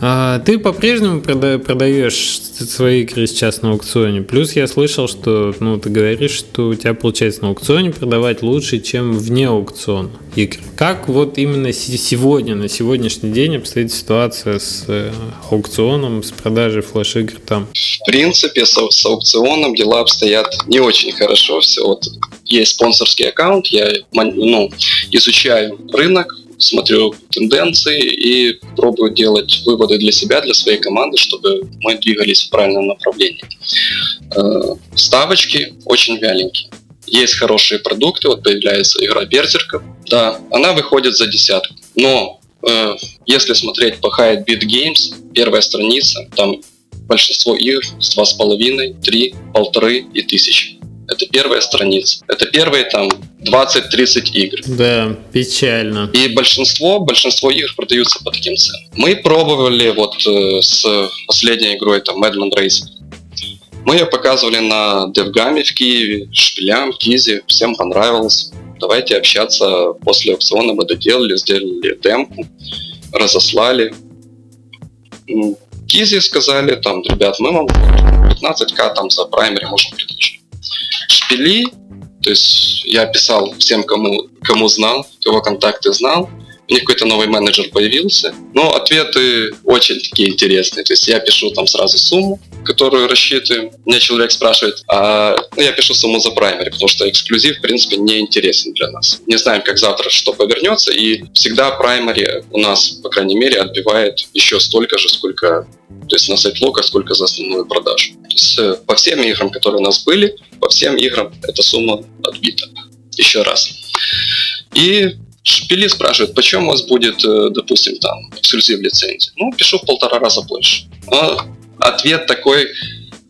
S1: А, ты по-прежнему прода- продаешь свои игры сейчас на аукционе. Плюс я слышал, что ну, ты говоришь, что у тебя получается на аукционе продавать лучше, чем вне аукциона игр. Как вот именно сегодня, на сегодняшний день обстоит ситуация с э, аукционом, с продажей флеш-игр там?
S2: В принципе, с, с аукционом дела обстоят не очень хорошо. Все вот есть спонсорский аккаунт, я ну, изучаю рынок, смотрю тенденции и пробую делать выводы для себя, для своей команды, чтобы мы двигались в правильном направлении. Э, ставочки очень вяленькие. Есть хорошие продукты, вот появляется игра Берзерка, да, она выходит за десятку. Но э, если смотреть по High Beat Games, первая страница, там большинство игр с 2,5, 3, полторы и тысячи. Это первая страница. Это первые там 20-30 игр.
S1: Да, печально.
S2: И большинство, большинство игр продаются по таким ценам. Мы пробовали вот э, с последней игрой там Madman Race. Мы ее показывали на Девгаме в Киеве, Шпилям, Кизе, всем понравилось. Давайте общаться после аукциона мы доделали, сделали демку, разослали. Кизи сказали, там, ребят, мы вам 15к там за праймери можем предложить шпили, то есть я писал всем, кому, кому знал, кого контакты знал, у них какой-то новый менеджер появился. Но ответы очень такие интересные. То есть я пишу там сразу сумму, которую рассчитываем. Меня человек спрашивает, а ну, я пишу сумму за праймери, потому что эксклюзив, в принципе, не интересен для нас. Не знаем, как завтра что повернется, и всегда праймери у нас, по крайней мере, отбивает еще столько же, сколько то есть на сайт лока сколько за основную продажу. То есть э, по всем играм, которые у нас были, по всем играм эта сумма отбита. Еще раз. И Шпили спрашивает, почему у вас будет, э, допустим, там эксклюзив лицензии? Ну, пишу в полтора раза больше. Но ответ такой,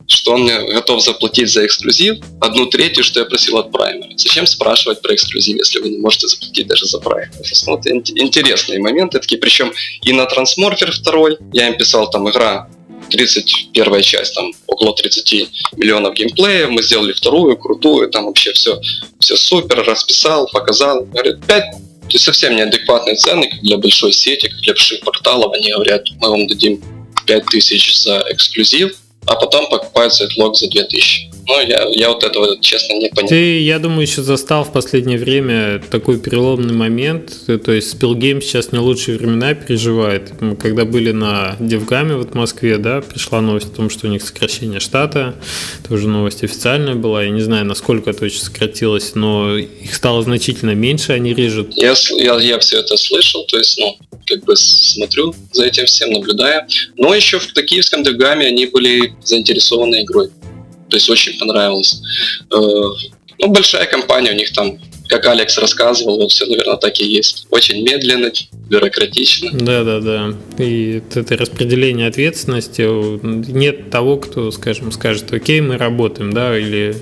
S2: что он готов заплатить за эксклюзив одну третью, что я просил от праймера. Зачем спрашивать про эксклюзив, если вы не можете заплатить даже за праймер? Ну, вот интересные моменты такие, причем и на Трансморфер 2 я им писал, там игра 31 часть, там около 30 миллионов геймплея, мы сделали вторую, крутую, там вообще все, все супер, расписал, показал. Говорит, 5 То есть совсем неадекватные цены для большой сети, для больших порталов. Они говорят, мы вам дадим 5000 за эксклюзив, а потом покупают сайтлог за 2000. Ну, я, я вот этого, честно, не понял.
S1: Ты, я думаю, еще застал в последнее время такой переломный момент. То есть Spillgame сейчас не лучшие времена переживает. Когда были на Девгаме вот в Москве, да, пришла новость о том, что у них сокращение штата. Тоже новость официальная была. Я не знаю, насколько это очень сократилось, но их стало значительно меньше, они режут.
S2: Я, я, я все это слышал, то есть, ну, как бы смотрю за этим всем, наблюдаю. Но еще в Киевском Девгаме они были заинтересованы игрой. То есть очень понравилось. Э, ну, большая компания, у них там как Алекс рассказывал, вот все, наверное, так и есть. Очень медленно, бюрократично.
S1: Да, да, да. И это распределение ответственности. Нет того, кто, скажем, скажет, окей, мы работаем, да, или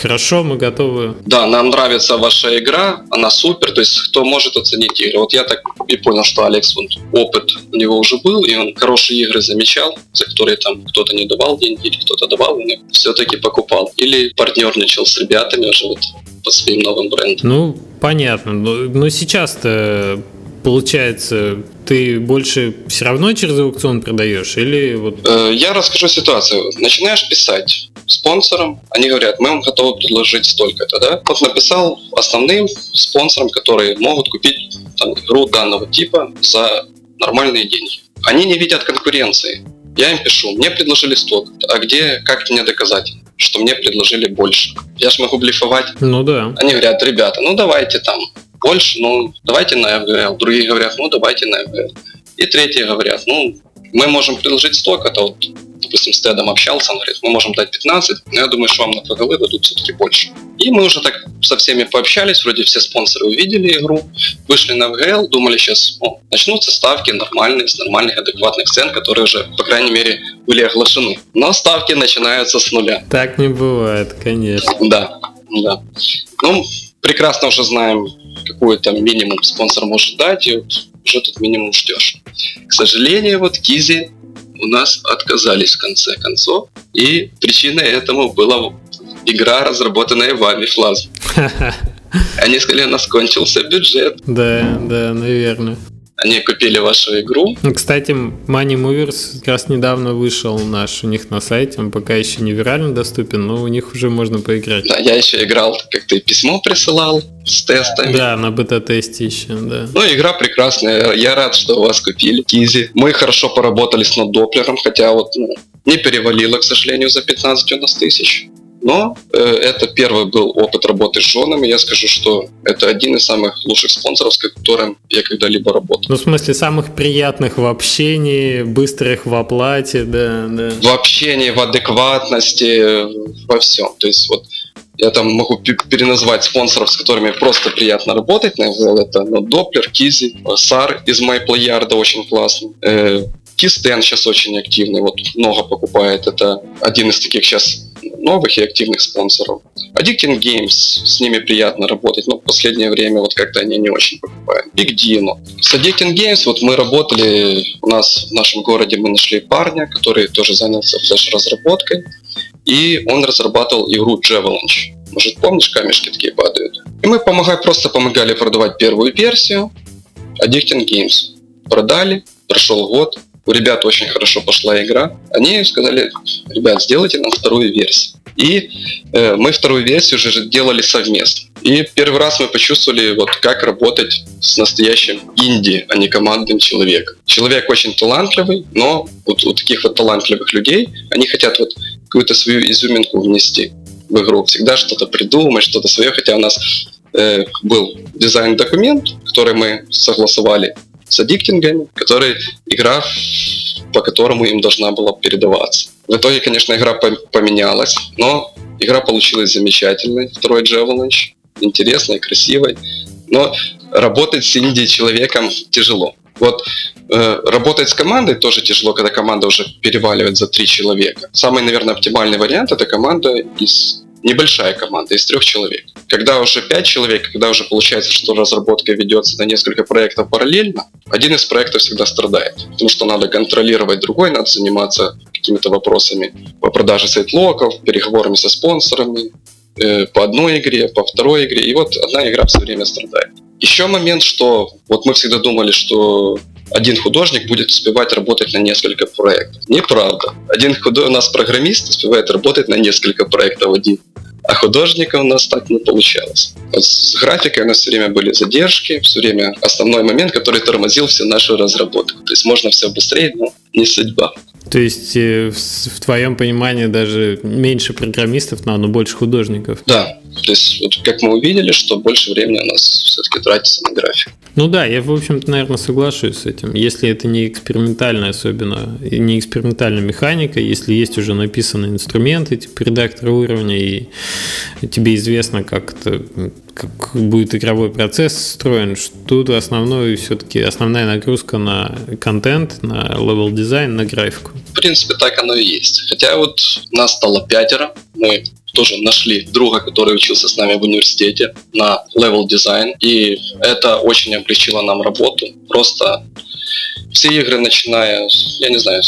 S1: хорошо, мы готовы.
S2: Да, нам нравится ваша игра, она супер, то есть кто может оценить игры. Вот я так и понял, что Алекс, вот, опыт у него уже был, и он хорошие игры замечал, за которые там кто-то не давал деньги, или кто-то давал, и все-таки покупал. Или партнерничал с ребятами уже вот по своим новым брендам.
S1: Ну, понятно. Но, но сейчас-то получается, ты больше все равно через аукцион продаешь или вот?
S2: Э, я расскажу ситуацию. Начинаешь писать спонсорам, они говорят, мы вам готовы предложить столько-то, да? Вот написал основным спонсорам, которые могут купить там, игру данного типа за нормальные деньги. Они не видят конкуренции. Я им пишу, мне предложили столько, а где, как мне доказать? Что мне предложили больше. Я же могу блефовать.
S1: Ну да.
S2: Они говорят, ребята, ну давайте там больше, ну давайте на FGL. Другие говорят, ну давайте на FGL. И третьи говорят, ну мы можем предложить столько-то, вот допустим, с Тедом общался, он говорит, мы можем дать 15, но я думаю, что вам на ПГЛ дадут все-таки больше. И мы уже так со всеми пообщались, вроде все спонсоры увидели игру, вышли на ВГЛ, думали сейчас, о, начнутся ставки нормальные, с нормальных, адекватных цен, которые уже, по крайней мере, были оглашены. Но ставки начинаются с нуля.
S1: Так не бывает, конечно.
S2: Да, да. Ну, прекрасно уже знаем, какой там минимум спонсор может дать, и вот уже тут минимум ждешь. К сожалению, вот Кизи у нас отказались в конце концов. И причиной этому была игра, разработанная вами, Флаз. <laughs> Они сказали, у нас кончился бюджет.
S1: Да, да, наверное.
S2: Они купили вашу игру.
S1: Ну, кстати, Money Movers как раз недавно вышел наш у них на сайте. Он пока еще не вирально доступен, но у них уже можно поиграть.
S2: Да, я еще играл, как ты письмо присылал с тестами.
S1: Да, на бета-тесте еще, да.
S2: Ну, игра прекрасная. Я рад, что у вас купили. Кизи. Мы хорошо поработали с над хотя вот ну, не перевалило, к сожалению, за 15 у нас тысяч. Но э, это первый был опыт работы с женами. Я скажу, что это один из самых лучших спонсоров, с которым я когда-либо работал.
S1: Ну, в смысле, самых приятных в общении, быстрых в оплате, да, да.
S2: В общении, в адекватности, во всем. То есть вот я там могу переназвать спонсоров, с которыми просто приятно работать. Наверное, это ну, Doppler, Кизи, Сар из MyPlayArda очень классный. Э, Кистен сейчас очень активный, вот много покупает. Это один из таких сейчас новых и активных спонсоров. Addicting Games, с ними приятно работать, но в последнее время вот как-то они не очень покупают. Big Dino. С Addicting Games вот мы работали, у нас в нашем городе мы нашли парня, который тоже занялся флеш-разработкой, и он разрабатывал игру Javelinch. Может, помнишь, камешки такие падают? И мы помогали, просто помогали продавать первую версию Addicting Games. Продали, прошел год, у ребят очень хорошо пошла игра. Они сказали, ребят, сделайте нам вторую версию. И э, мы вторую версию уже делали совместно. И первый раз мы почувствовали, вот как работать с настоящим инди, а не командным человеком. Человек очень талантливый, но вот у таких вот талантливых людей, они хотят вот какую-то свою изюминку внести в игру, всегда что-то придумать, что-то свое, хотя у нас э, был дизайн-документ, который мы согласовали с аддиктингами, который игра, по которому им должна была передаваться. В итоге, конечно, игра поменялась, но игра получилась замечательной, второй Avalanche, интересной, красивой, но работать с инди-человеком тяжело. Вот э, работать с командой тоже тяжело, когда команда уже переваливает за три человека. Самый, наверное, оптимальный вариант это команда из небольшая команда из трех человек. Когда уже пять человек, когда уже получается, что разработка ведется на несколько проектов параллельно, один из проектов всегда страдает, потому что надо контролировать другой, надо заниматься какими-то вопросами по продаже сайт-локов, переговорами со спонсорами, э, по одной игре, по второй игре, и вот одна игра все время страдает. Еще момент, что вот мы всегда думали, что один художник будет успевать работать на несколько проектов. Неправда. Один художник, у нас программист успевает работать на несколько проектов один. А художника у нас так не получалось. Вот с графикой у нас все время были задержки, все время основной момент, который тормозил все наши разработки. То есть можно все быстрее, но не судьба.
S1: То есть э, в, твоем понимании даже меньше программистов, но, но больше художников?
S2: Да, то есть, вот как мы увидели, что больше времени у нас все-таки тратится на график.
S1: Ну да, я, в общем-то, наверное, соглашусь с этим. Если это не экспериментальная особенно, не экспериментальная механика, если есть уже написанные инструменты, типа редактора уровня, и тебе известно, как это как будет игровой процесс строен, что тут основной все-таки основная нагрузка на контент, на level design, на графику.
S2: В принципе, так оно и есть. Хотя вот нас стало пятеро, мы тоже нашли друга, который учился с нами в университете на level дизайн, и это очень облегчило нам работу. Просто все игры, начиная, я не знаю,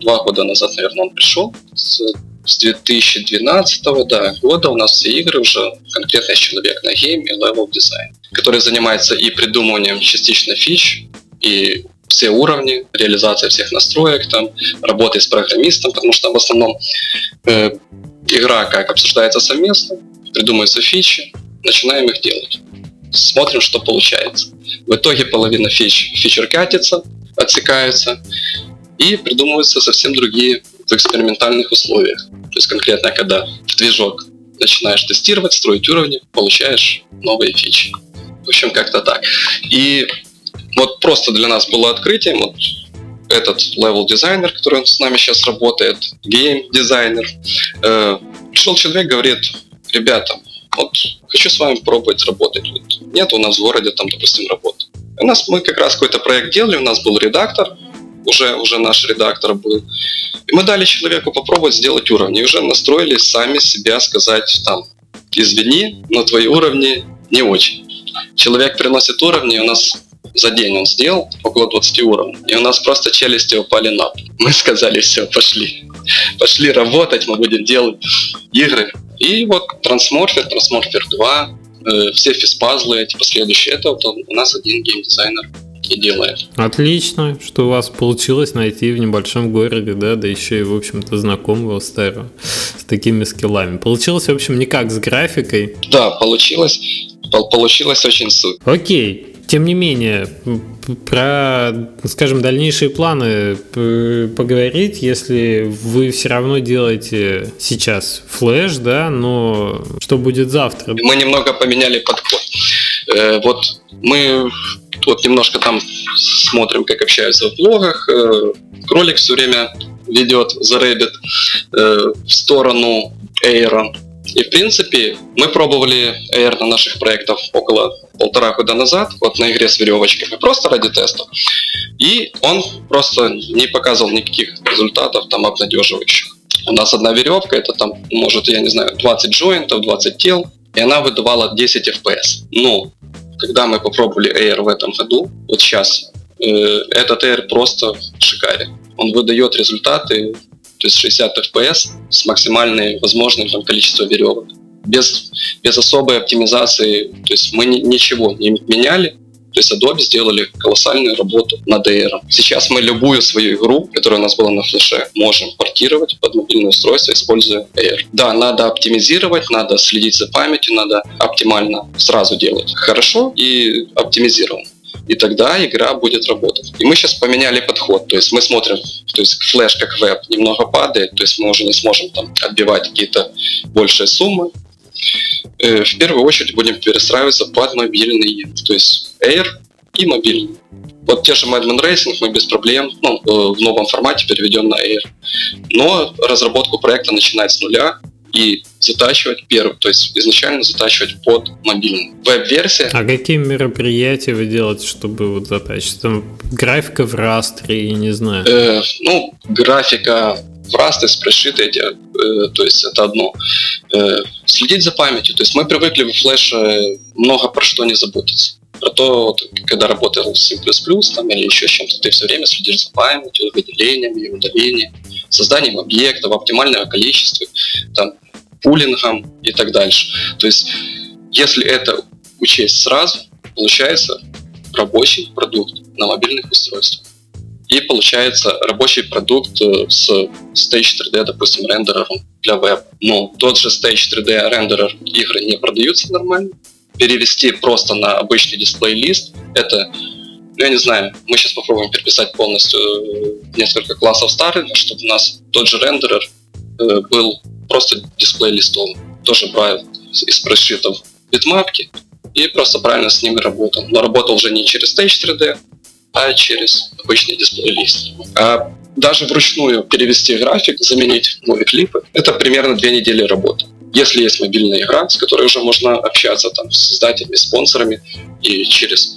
S2: два года назад, наверное, он пришел, с, с 2012 да, года у нас все игры уже конкретно человек на гейме и level дизайн, который занимается и придумыванием частично фич, и все уровни, реализация всех настроек, там, работой с программистом, потому что в основном э, игра как обсуждается совместно, придумываются фичи, начинаем их делать. Смотрим, что получается. В итоге половина фич, фичер катится, отсекается, и придумываются совсем другие в экспериментальных условиях. То есть конкретно, когда в движок начинаешь тестировать, строить уровни, получаешь новые фичи. В общем, как-то так. И вот просто для нас было открытием, вот этот level дизайнер, который с нами сейчас работает, гейм дизайнер, э, пришел человек, говорит, ребята, вот хочу с вами пробовать работать. Вот нет у нас в городе там, допустим, работы. У нас мы как раз какой-то проект делали, у нас был редактор, уже, уже наш редактор был. И мы дали человеку попробовать сделать уровни. И уже настроили сами себя сказать там, извини, но твои уровни не очень. Человек приносит уровни, у нас за день он сделал около 20 уровней. И у нас просто челюсти упали на пол. <laughs> Мы сказали, все, пошли. Пошли работать, мы будем делать игры. И вот Трансморфер, Трансморфер 2, э, все физпазлы, эти последующие, это вот у нас один геймдизайнер и делает.
S1: Отлично, что у вас получилось найти в небольшом городе, да, да еще и, в общем-то, знакомого старого с такими скиллами. Получилось, в общем, не как с графикой.
S2: Да, получилось. Получилось очень суть.
S1: Окей, тем не менее, про, скажем, дальнейшие планы поговорить, если вы все равно делаете сейчас флеш, да, но что будет завтра?
S2: Мы немного поменяли подход. Э, вот мы вот немножко там смотрим, как общаются в блогах. Э, кролик все время ведет за Reddit э, в сторону Эйра и, в принципе, мы пробовали Air на наших проектах около полтора года назад, вот на игре с веревочками, просто ради тестов. И он просто не показывал никаких результатов там обнадеживающих. У нас одна веревка, это там, может, я не знаю, 20 джойнтов, 20 тел, и она выдавала 10 FPS. Но, когда мы попробовали Air в этом году, вот сейчас, э, этот Air просто шикарен. Он выдает результаты то есть 60 FPS с максимальным возможным там, количеством веревок. Без, без особой оптимизации, то есть мы ни, ничего не меняли, то есть Adobe сделали колоссальную работу над Air. Сейчас мы любую свою игру, которая у нас была на флеше, можем портировать под мобильное устройство, используя Air. Да, надо оптимизировать, надо следить за памятью, надо оптимально сразу делать хорошо и оптимизировать и тогда игра будет работать. И мы сейчас поменяли подход, то есть мы смотрим, то есть флеш как веб немного падает, то есть мы уже не сможем там отбивать какие-то большие суммы. Э, в первую очередь будем перестраиваться под мобильный, то есть Air и мобильный. Вот те же Madman Racing мы без проблем ну, э, в новом формате переведем на Air. Но разработку проекта начинать с нуля, и затачивать первым, то есть изначально затачивать под мобильный. Веб-версия.
S1: А какие мероприятия вы делаете, чтобы вот затачить? Там графика в растре, я не знаю.
S2: Э, ну, графика в растре спрешит эти, э, то есть это одно. Э, следить за памятью, то есть мы привыкли в флеше много про что не заботиться про то, вот, когда работал с C++ там, или еще чем-то, ты все время следишь за памятью, выделениями, удалением, созданием объектов, оптимального количества, там, пулингом и так дальше. То есть, если это учесть сразу, получается рабочий продукт на мобильных устройствах. И получается рабочий продукт э, с Stage 3D, допустим, рендерером для веб. Но тот же Stage 3D рендерер игры не продаются нормально. Перевести просто на обычный дисплей-лист, это ну, я не знаю, мы сейчас попробуем переписать полностью э, несколько классов старых, чтобы у нас тот же рендерер э, был просто дисплей-листом. Тоже брал из прошитов битмапки и просто правильно с ними работал. Но работал уже не через Stage 3D, а через обычный дисплей-лист. А даже вручную перевести график, заменить новые клипы, это примерно две недели работы. Если есть мобильная игра, с которой уже можно общаться там, с создателями, спонсорами, и через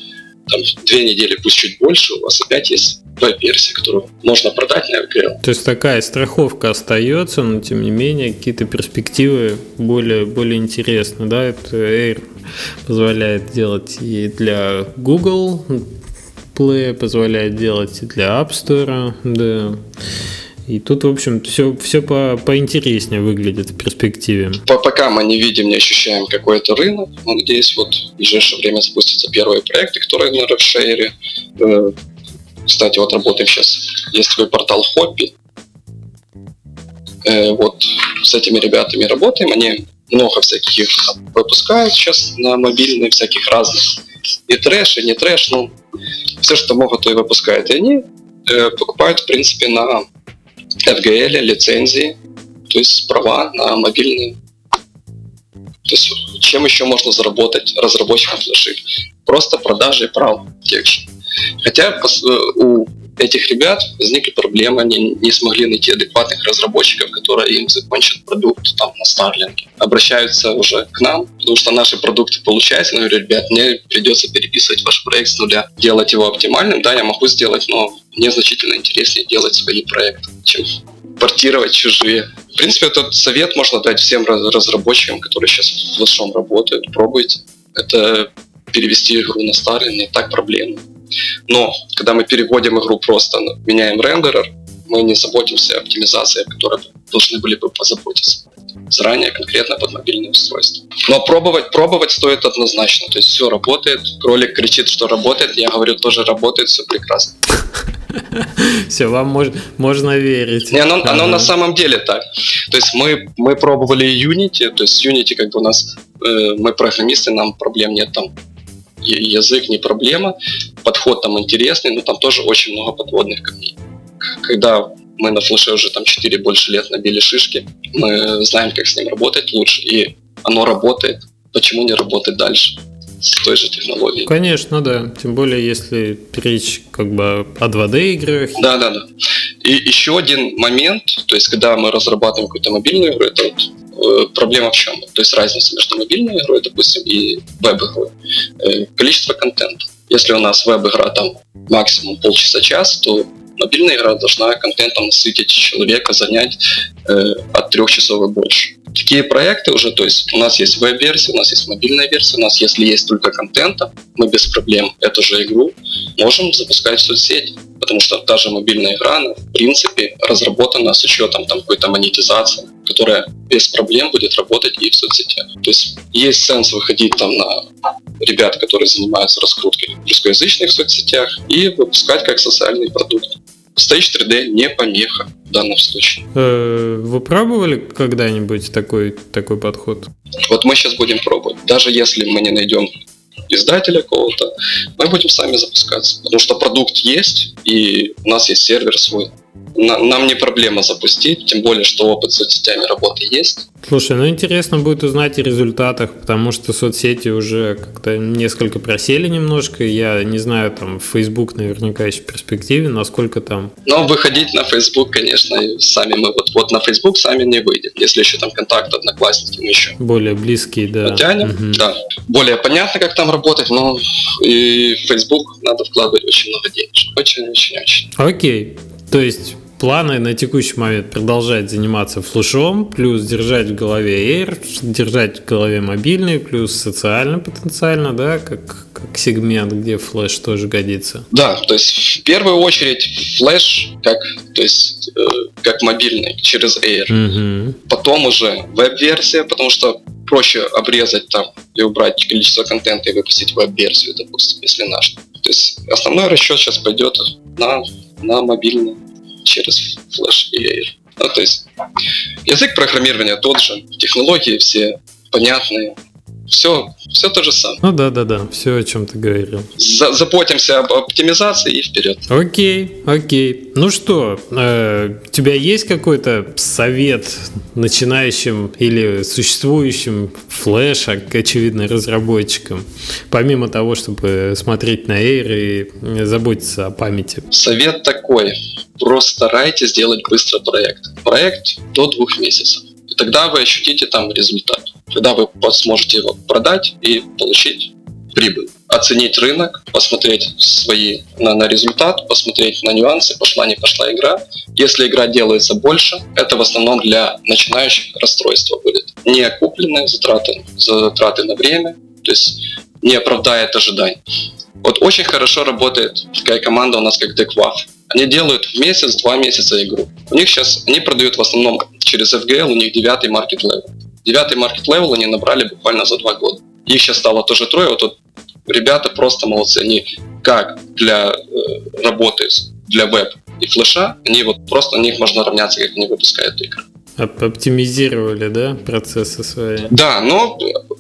S2: там, две недели, пусть чуть больше, у вас опять есть веб-версия, которую можно продать на VGL.
S1: То есть такая страховка остается, но тем не менее какие-то перспективы более, более интересны, да? Это Air позволяет делать и для Google Play, позволяет делать для App Store, да. И тут, в общем, все, все по, поинтереснее выглядит в перспективе.
S2: По, пока мы не видим, не ощущаем какой-то рынок, но надеюсь, вот в ближайшее время запустятся первые проекты, которые на RedShare. Э, кстати, вот работаем сейчас. Есть такой портал Хобби. Э, вот с этими ребятами работаем. Они много всяких выпускают сейчас на мобильные, всяких разных. И трэш, и не трэш, ну, все, что могут, то и выпускают. И они э, покупают, в принципе, на FGL лицензии, то есть права на мобильные. То есть чем еще можно заработать разработчикам флеши? Просто продажей прав тех же. Хотя у этих ребят возникли проблемы, они не смогли найти адекватных разработчиков, которые им закончат продукт там на Starlink. Обращаются уже к нам, потому что наши продукты получаются, но ребят, мне придется переписывать ваш проект с нуля, делать его оптимальным, да, я могу сделать, но мне значительно интереснее делать свои проекты, чем портировать чужие. В принципе, этот совет можно дать всем разработчикам, которые сейчас в флешом работают. Пробуйте. Это перевести игру на старый не так проблемно. Но когда мы переводим игру просто, меняем рендерер, мы не заботимся о оптимизации, о которой должны были бы позаботиться заранее конкретно под мобильное устройство. Но пробовать, пробовать стоит однозначно. То есть все работает. Кролик кричит, что работает. Я говорю, тоже работает, все прекрасно.
S1: Все, вам мож, можно верить.
S2: Не, оно, на самом деле так. То есть мы, мы пробовали Unity, то есть Unity как бы у нас, э, мы программисты, нам проблем нет там язык не проблема, подход там интересный, но там тоже очень много подводных камней. Когда мы на флеше уже там 4 больше лет набили шишки, мы знаем, как с ним работать лучше, и оно работает, почему не работать дальше? с той же технологией.
S1: Конечно, да. Тем более, если речь как бы о 2D играх.
S2: Да, да, да. И еще один момент, то есть, когда мы разрабатываем какую-то мобильную игру, это вот Э, проблема в чем? То есть разница между мобильной игрой, допустим, и веб-игрой. Э, количество контента. Если у нас веб-игра там максимум полчаса-час, то мобильная игра должна контентом насытить человека, занять э, от трех часов и больше. Такие проекты уже, то есть у нас есть веб-версия, у нас есть мобильная версия, у нас, если есть только контента, мы без проблем эту же игру можем запускать в соцсети, потому что та же мобильная игра, она, в принципе, разработана с учетом там какой-то монетизации, которая без проблем будет работать и в соцсетях. То есть есть сенс выходить там на ребят, которые занимаются раскруткой русскоязычных соцсетях и выпускать как социальный продукт. Stage 3D не помеха в данном случае.
S1: Э, вы пробовали когда-нибудь такой, такой подход?
S2: Вот мы сейчас будем пробовать. Даже если мы не найдем издателя какого-то, мы будем сами запускаться. Потому что продукт есть, и у нас есть сервер свой нам не проблема запустить, тем более, что опыт с соцсетями работы есть.
S1: Слушай, ну интересно будет узнать о результатах, потому что соцсети уже как-то несколько просели немножко. Я не знаю, там, Facebook наверняка еще в перспективе, насколько там...
S2: Но выходить на Facebook, конечно, сами мы вот, вот на Facebook сами не выйдем. Если еще там контакт, одноклассники, мы еще...
S1: Более близкие, да.
S2: Потянем, угу. да. Более понятно, как там работать, но и в Facebook надо вкладывать очень много денег. Очень-очень-очень.
S1: Окей. То есть планы на текущий момент продолжать заниматься флешом, плюс держать в голове Air, держать в голове мобильный, плюс социально потенциально, да, как, как сегмент, где флеш тоже годится.
S2: Да, то есть в первую очередь флеш как, то есть, э, как мобильный через Air. Угу. Потом уже веб-версия, потому что проще обрезать там и убрать количество контента и выпустить веб-версию, допустим, если наш. То есть основной расчет сейчас пойдет на, на мобильный через Flash и Air. Ну, то есть язык программирования тот же, технологии все понятные, все, все то же самое.
S1: Ну да, да, да, все о чем ты говорил.
S2: За, заботимся об оптимизации и вперед.
S1: Окей, окей. Ну что, э, у тебя есть какой-то совет начинающим или существующим флеш, очевидно, разработчикам, помимо того, чтобы смотреть на Air и заботиться о памяти?
S2: Совет такой. Просто старайтесь сделать быстро проект. Проект до двух месяцев. И тогда вы ощутите там результат. Тогда вы сможете его продать и получить прибыль. Оценить рынок, посмотреть свои на, на результат, посмотреть на нюансы, пошла не пошла игра. Если игра делается больше, это в основном для начинающих расстройства будет. Не купленные затраты, затраты на время, то есть не оправдает ожиданий. Вот очень хорошо работает такая команда у нас, как DeckWaf. Они делают в месяц, два месяца игру. У них сейчас, они продают в основном через FGL, у них девятый market level. Девятый market level они набрали буквально за два года. Их сейчас стало тоже трое, вот тут ребята просто молодцы. Они как для э, работы для веб и флеша, они вот просто на них можно равняться, как они выпускают игры.
S1: Оптимизировали, да, процессы свои?
S2: Да, но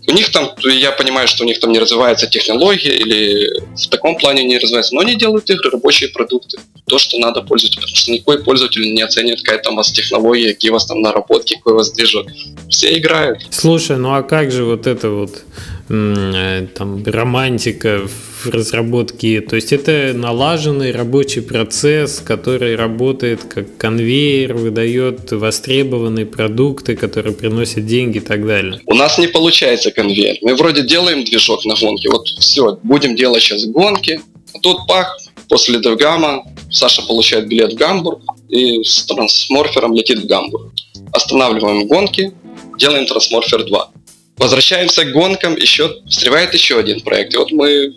S2: у них там, я понимаю, что у них там не развивается технология или в таком плане не развивается, но они делают игры, рабочие продукты. То, что надо пользователю, потому что никакой пользователь не оценит, какая там у вас технология, какие у вас там наработки, какой у вас движок. Все играют.
S1: Слушай, ну а как же вот это вот Э, там, романтика в разработке. То есть это налаженный рабочий процесс, который работает как конвейер, выдает востребованные продукты, которые приносят деньги и так далее.
S2: У нас не получается конвейер. Мы вроде делаем движок на гонке. Вот все, будем делать сейчас гонки. А тут пах, после DevGAMM а Саша получает билет в Гамбург и с трансморфером летит в Гамбург. Останавливаем гонки, делаем Transmorpher 2 Возвращаемся к гонкам, еще встревает еще один проект. И вот мы,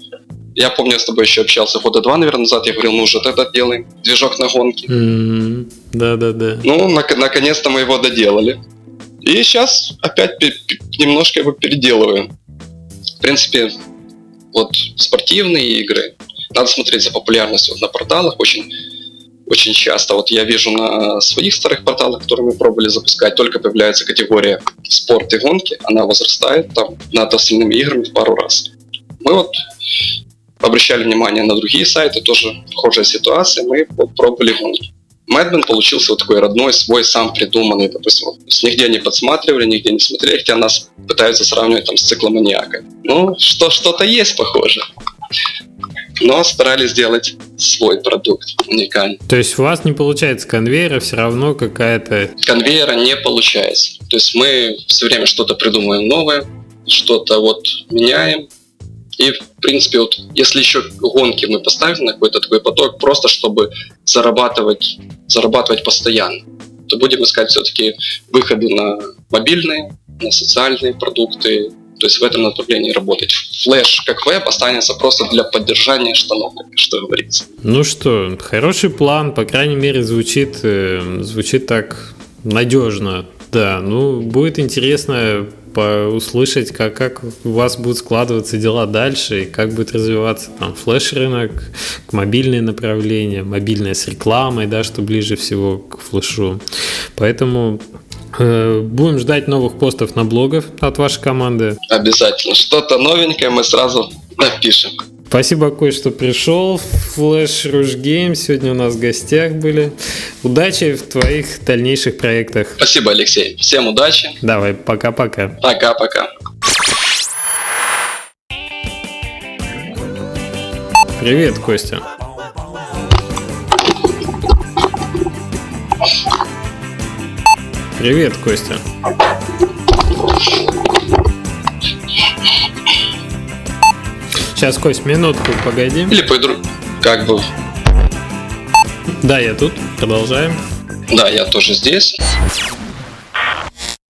S2: я помню, я с тобой еще общался года два, наверное, назад, я говорил, ну уже тогда делаем движок на гонки.
S1: Да-да-да.
S2: Ну, на- наконец-то мы его доделали. И сейчас опять немножко его переделываем. В принципе, вот спортивные игры, надо смотреть за популярностью вот на порталах, очень очень часто. Вот я вижу на своих старых порталах, которые мы пробовали запускать, только появляется категория спорт и гонки, она возрастает там над остальными играми в пару раз. Мы вот обращали внимание на другие сайты, тоже похожая ситуация, мы вот пробовали гонки. Madman получился вот такой родной, свой, сам придуманный, допустим. с нигде не подсматривали, нигде не смотрели, хотя нас пытаются сравнивать там с цикломаниакой. Ну, что, что-то есть похоже но старались сделать свой продукт уникальный.
S1: То есть у вас не получается конвейера, все равно какая-то...
S2: Конвейера не получается. То есть мы все время что-то придумываем новое, что-то вот меняем. И, в принципе, вот если еще гонки мы поставим на какой-то такой поток, просто чтобы зарабатывать, зарабатывать постоянно, то будем искать все-таки выходы на мобильные, на социальные продукты, то есть в этом направлении работать. Флэш как веб останется просто для поддержания штанов, что говорится.
S1: Ну что, хороший план, по крайней мере, звучит, э, звучит так надежно. Да, ну будет интересно услышать, как, как у вас будут складываться дела дальше, и как будет развиваться там флеш-рынок, мобильное направление, мобильное с рекламой, да, что ближе всего к флешу. Поэтому Э, будем ждать новых постов на блогах от вашей команды.
S2: Обязательно. Что-то новенькое мы сразу напишем.
S1: Спасибо, Кой, что пришел. Flash Rush Game сегодня у нас в гостях были. Удачи в твоих дальнейших проектах.
S2: Спасибо, Алексей. Всем удачи.
S1: Давай, пока-пока.
S2: Пока-пока.
S1: Привет, Костя. Привет, Костя. Сейчас, Кость, минутку, погоди.
S2: Или пойду, как бы.
S1: Да, я тут. Продолжаем.
S2: Да, я тоже здесь.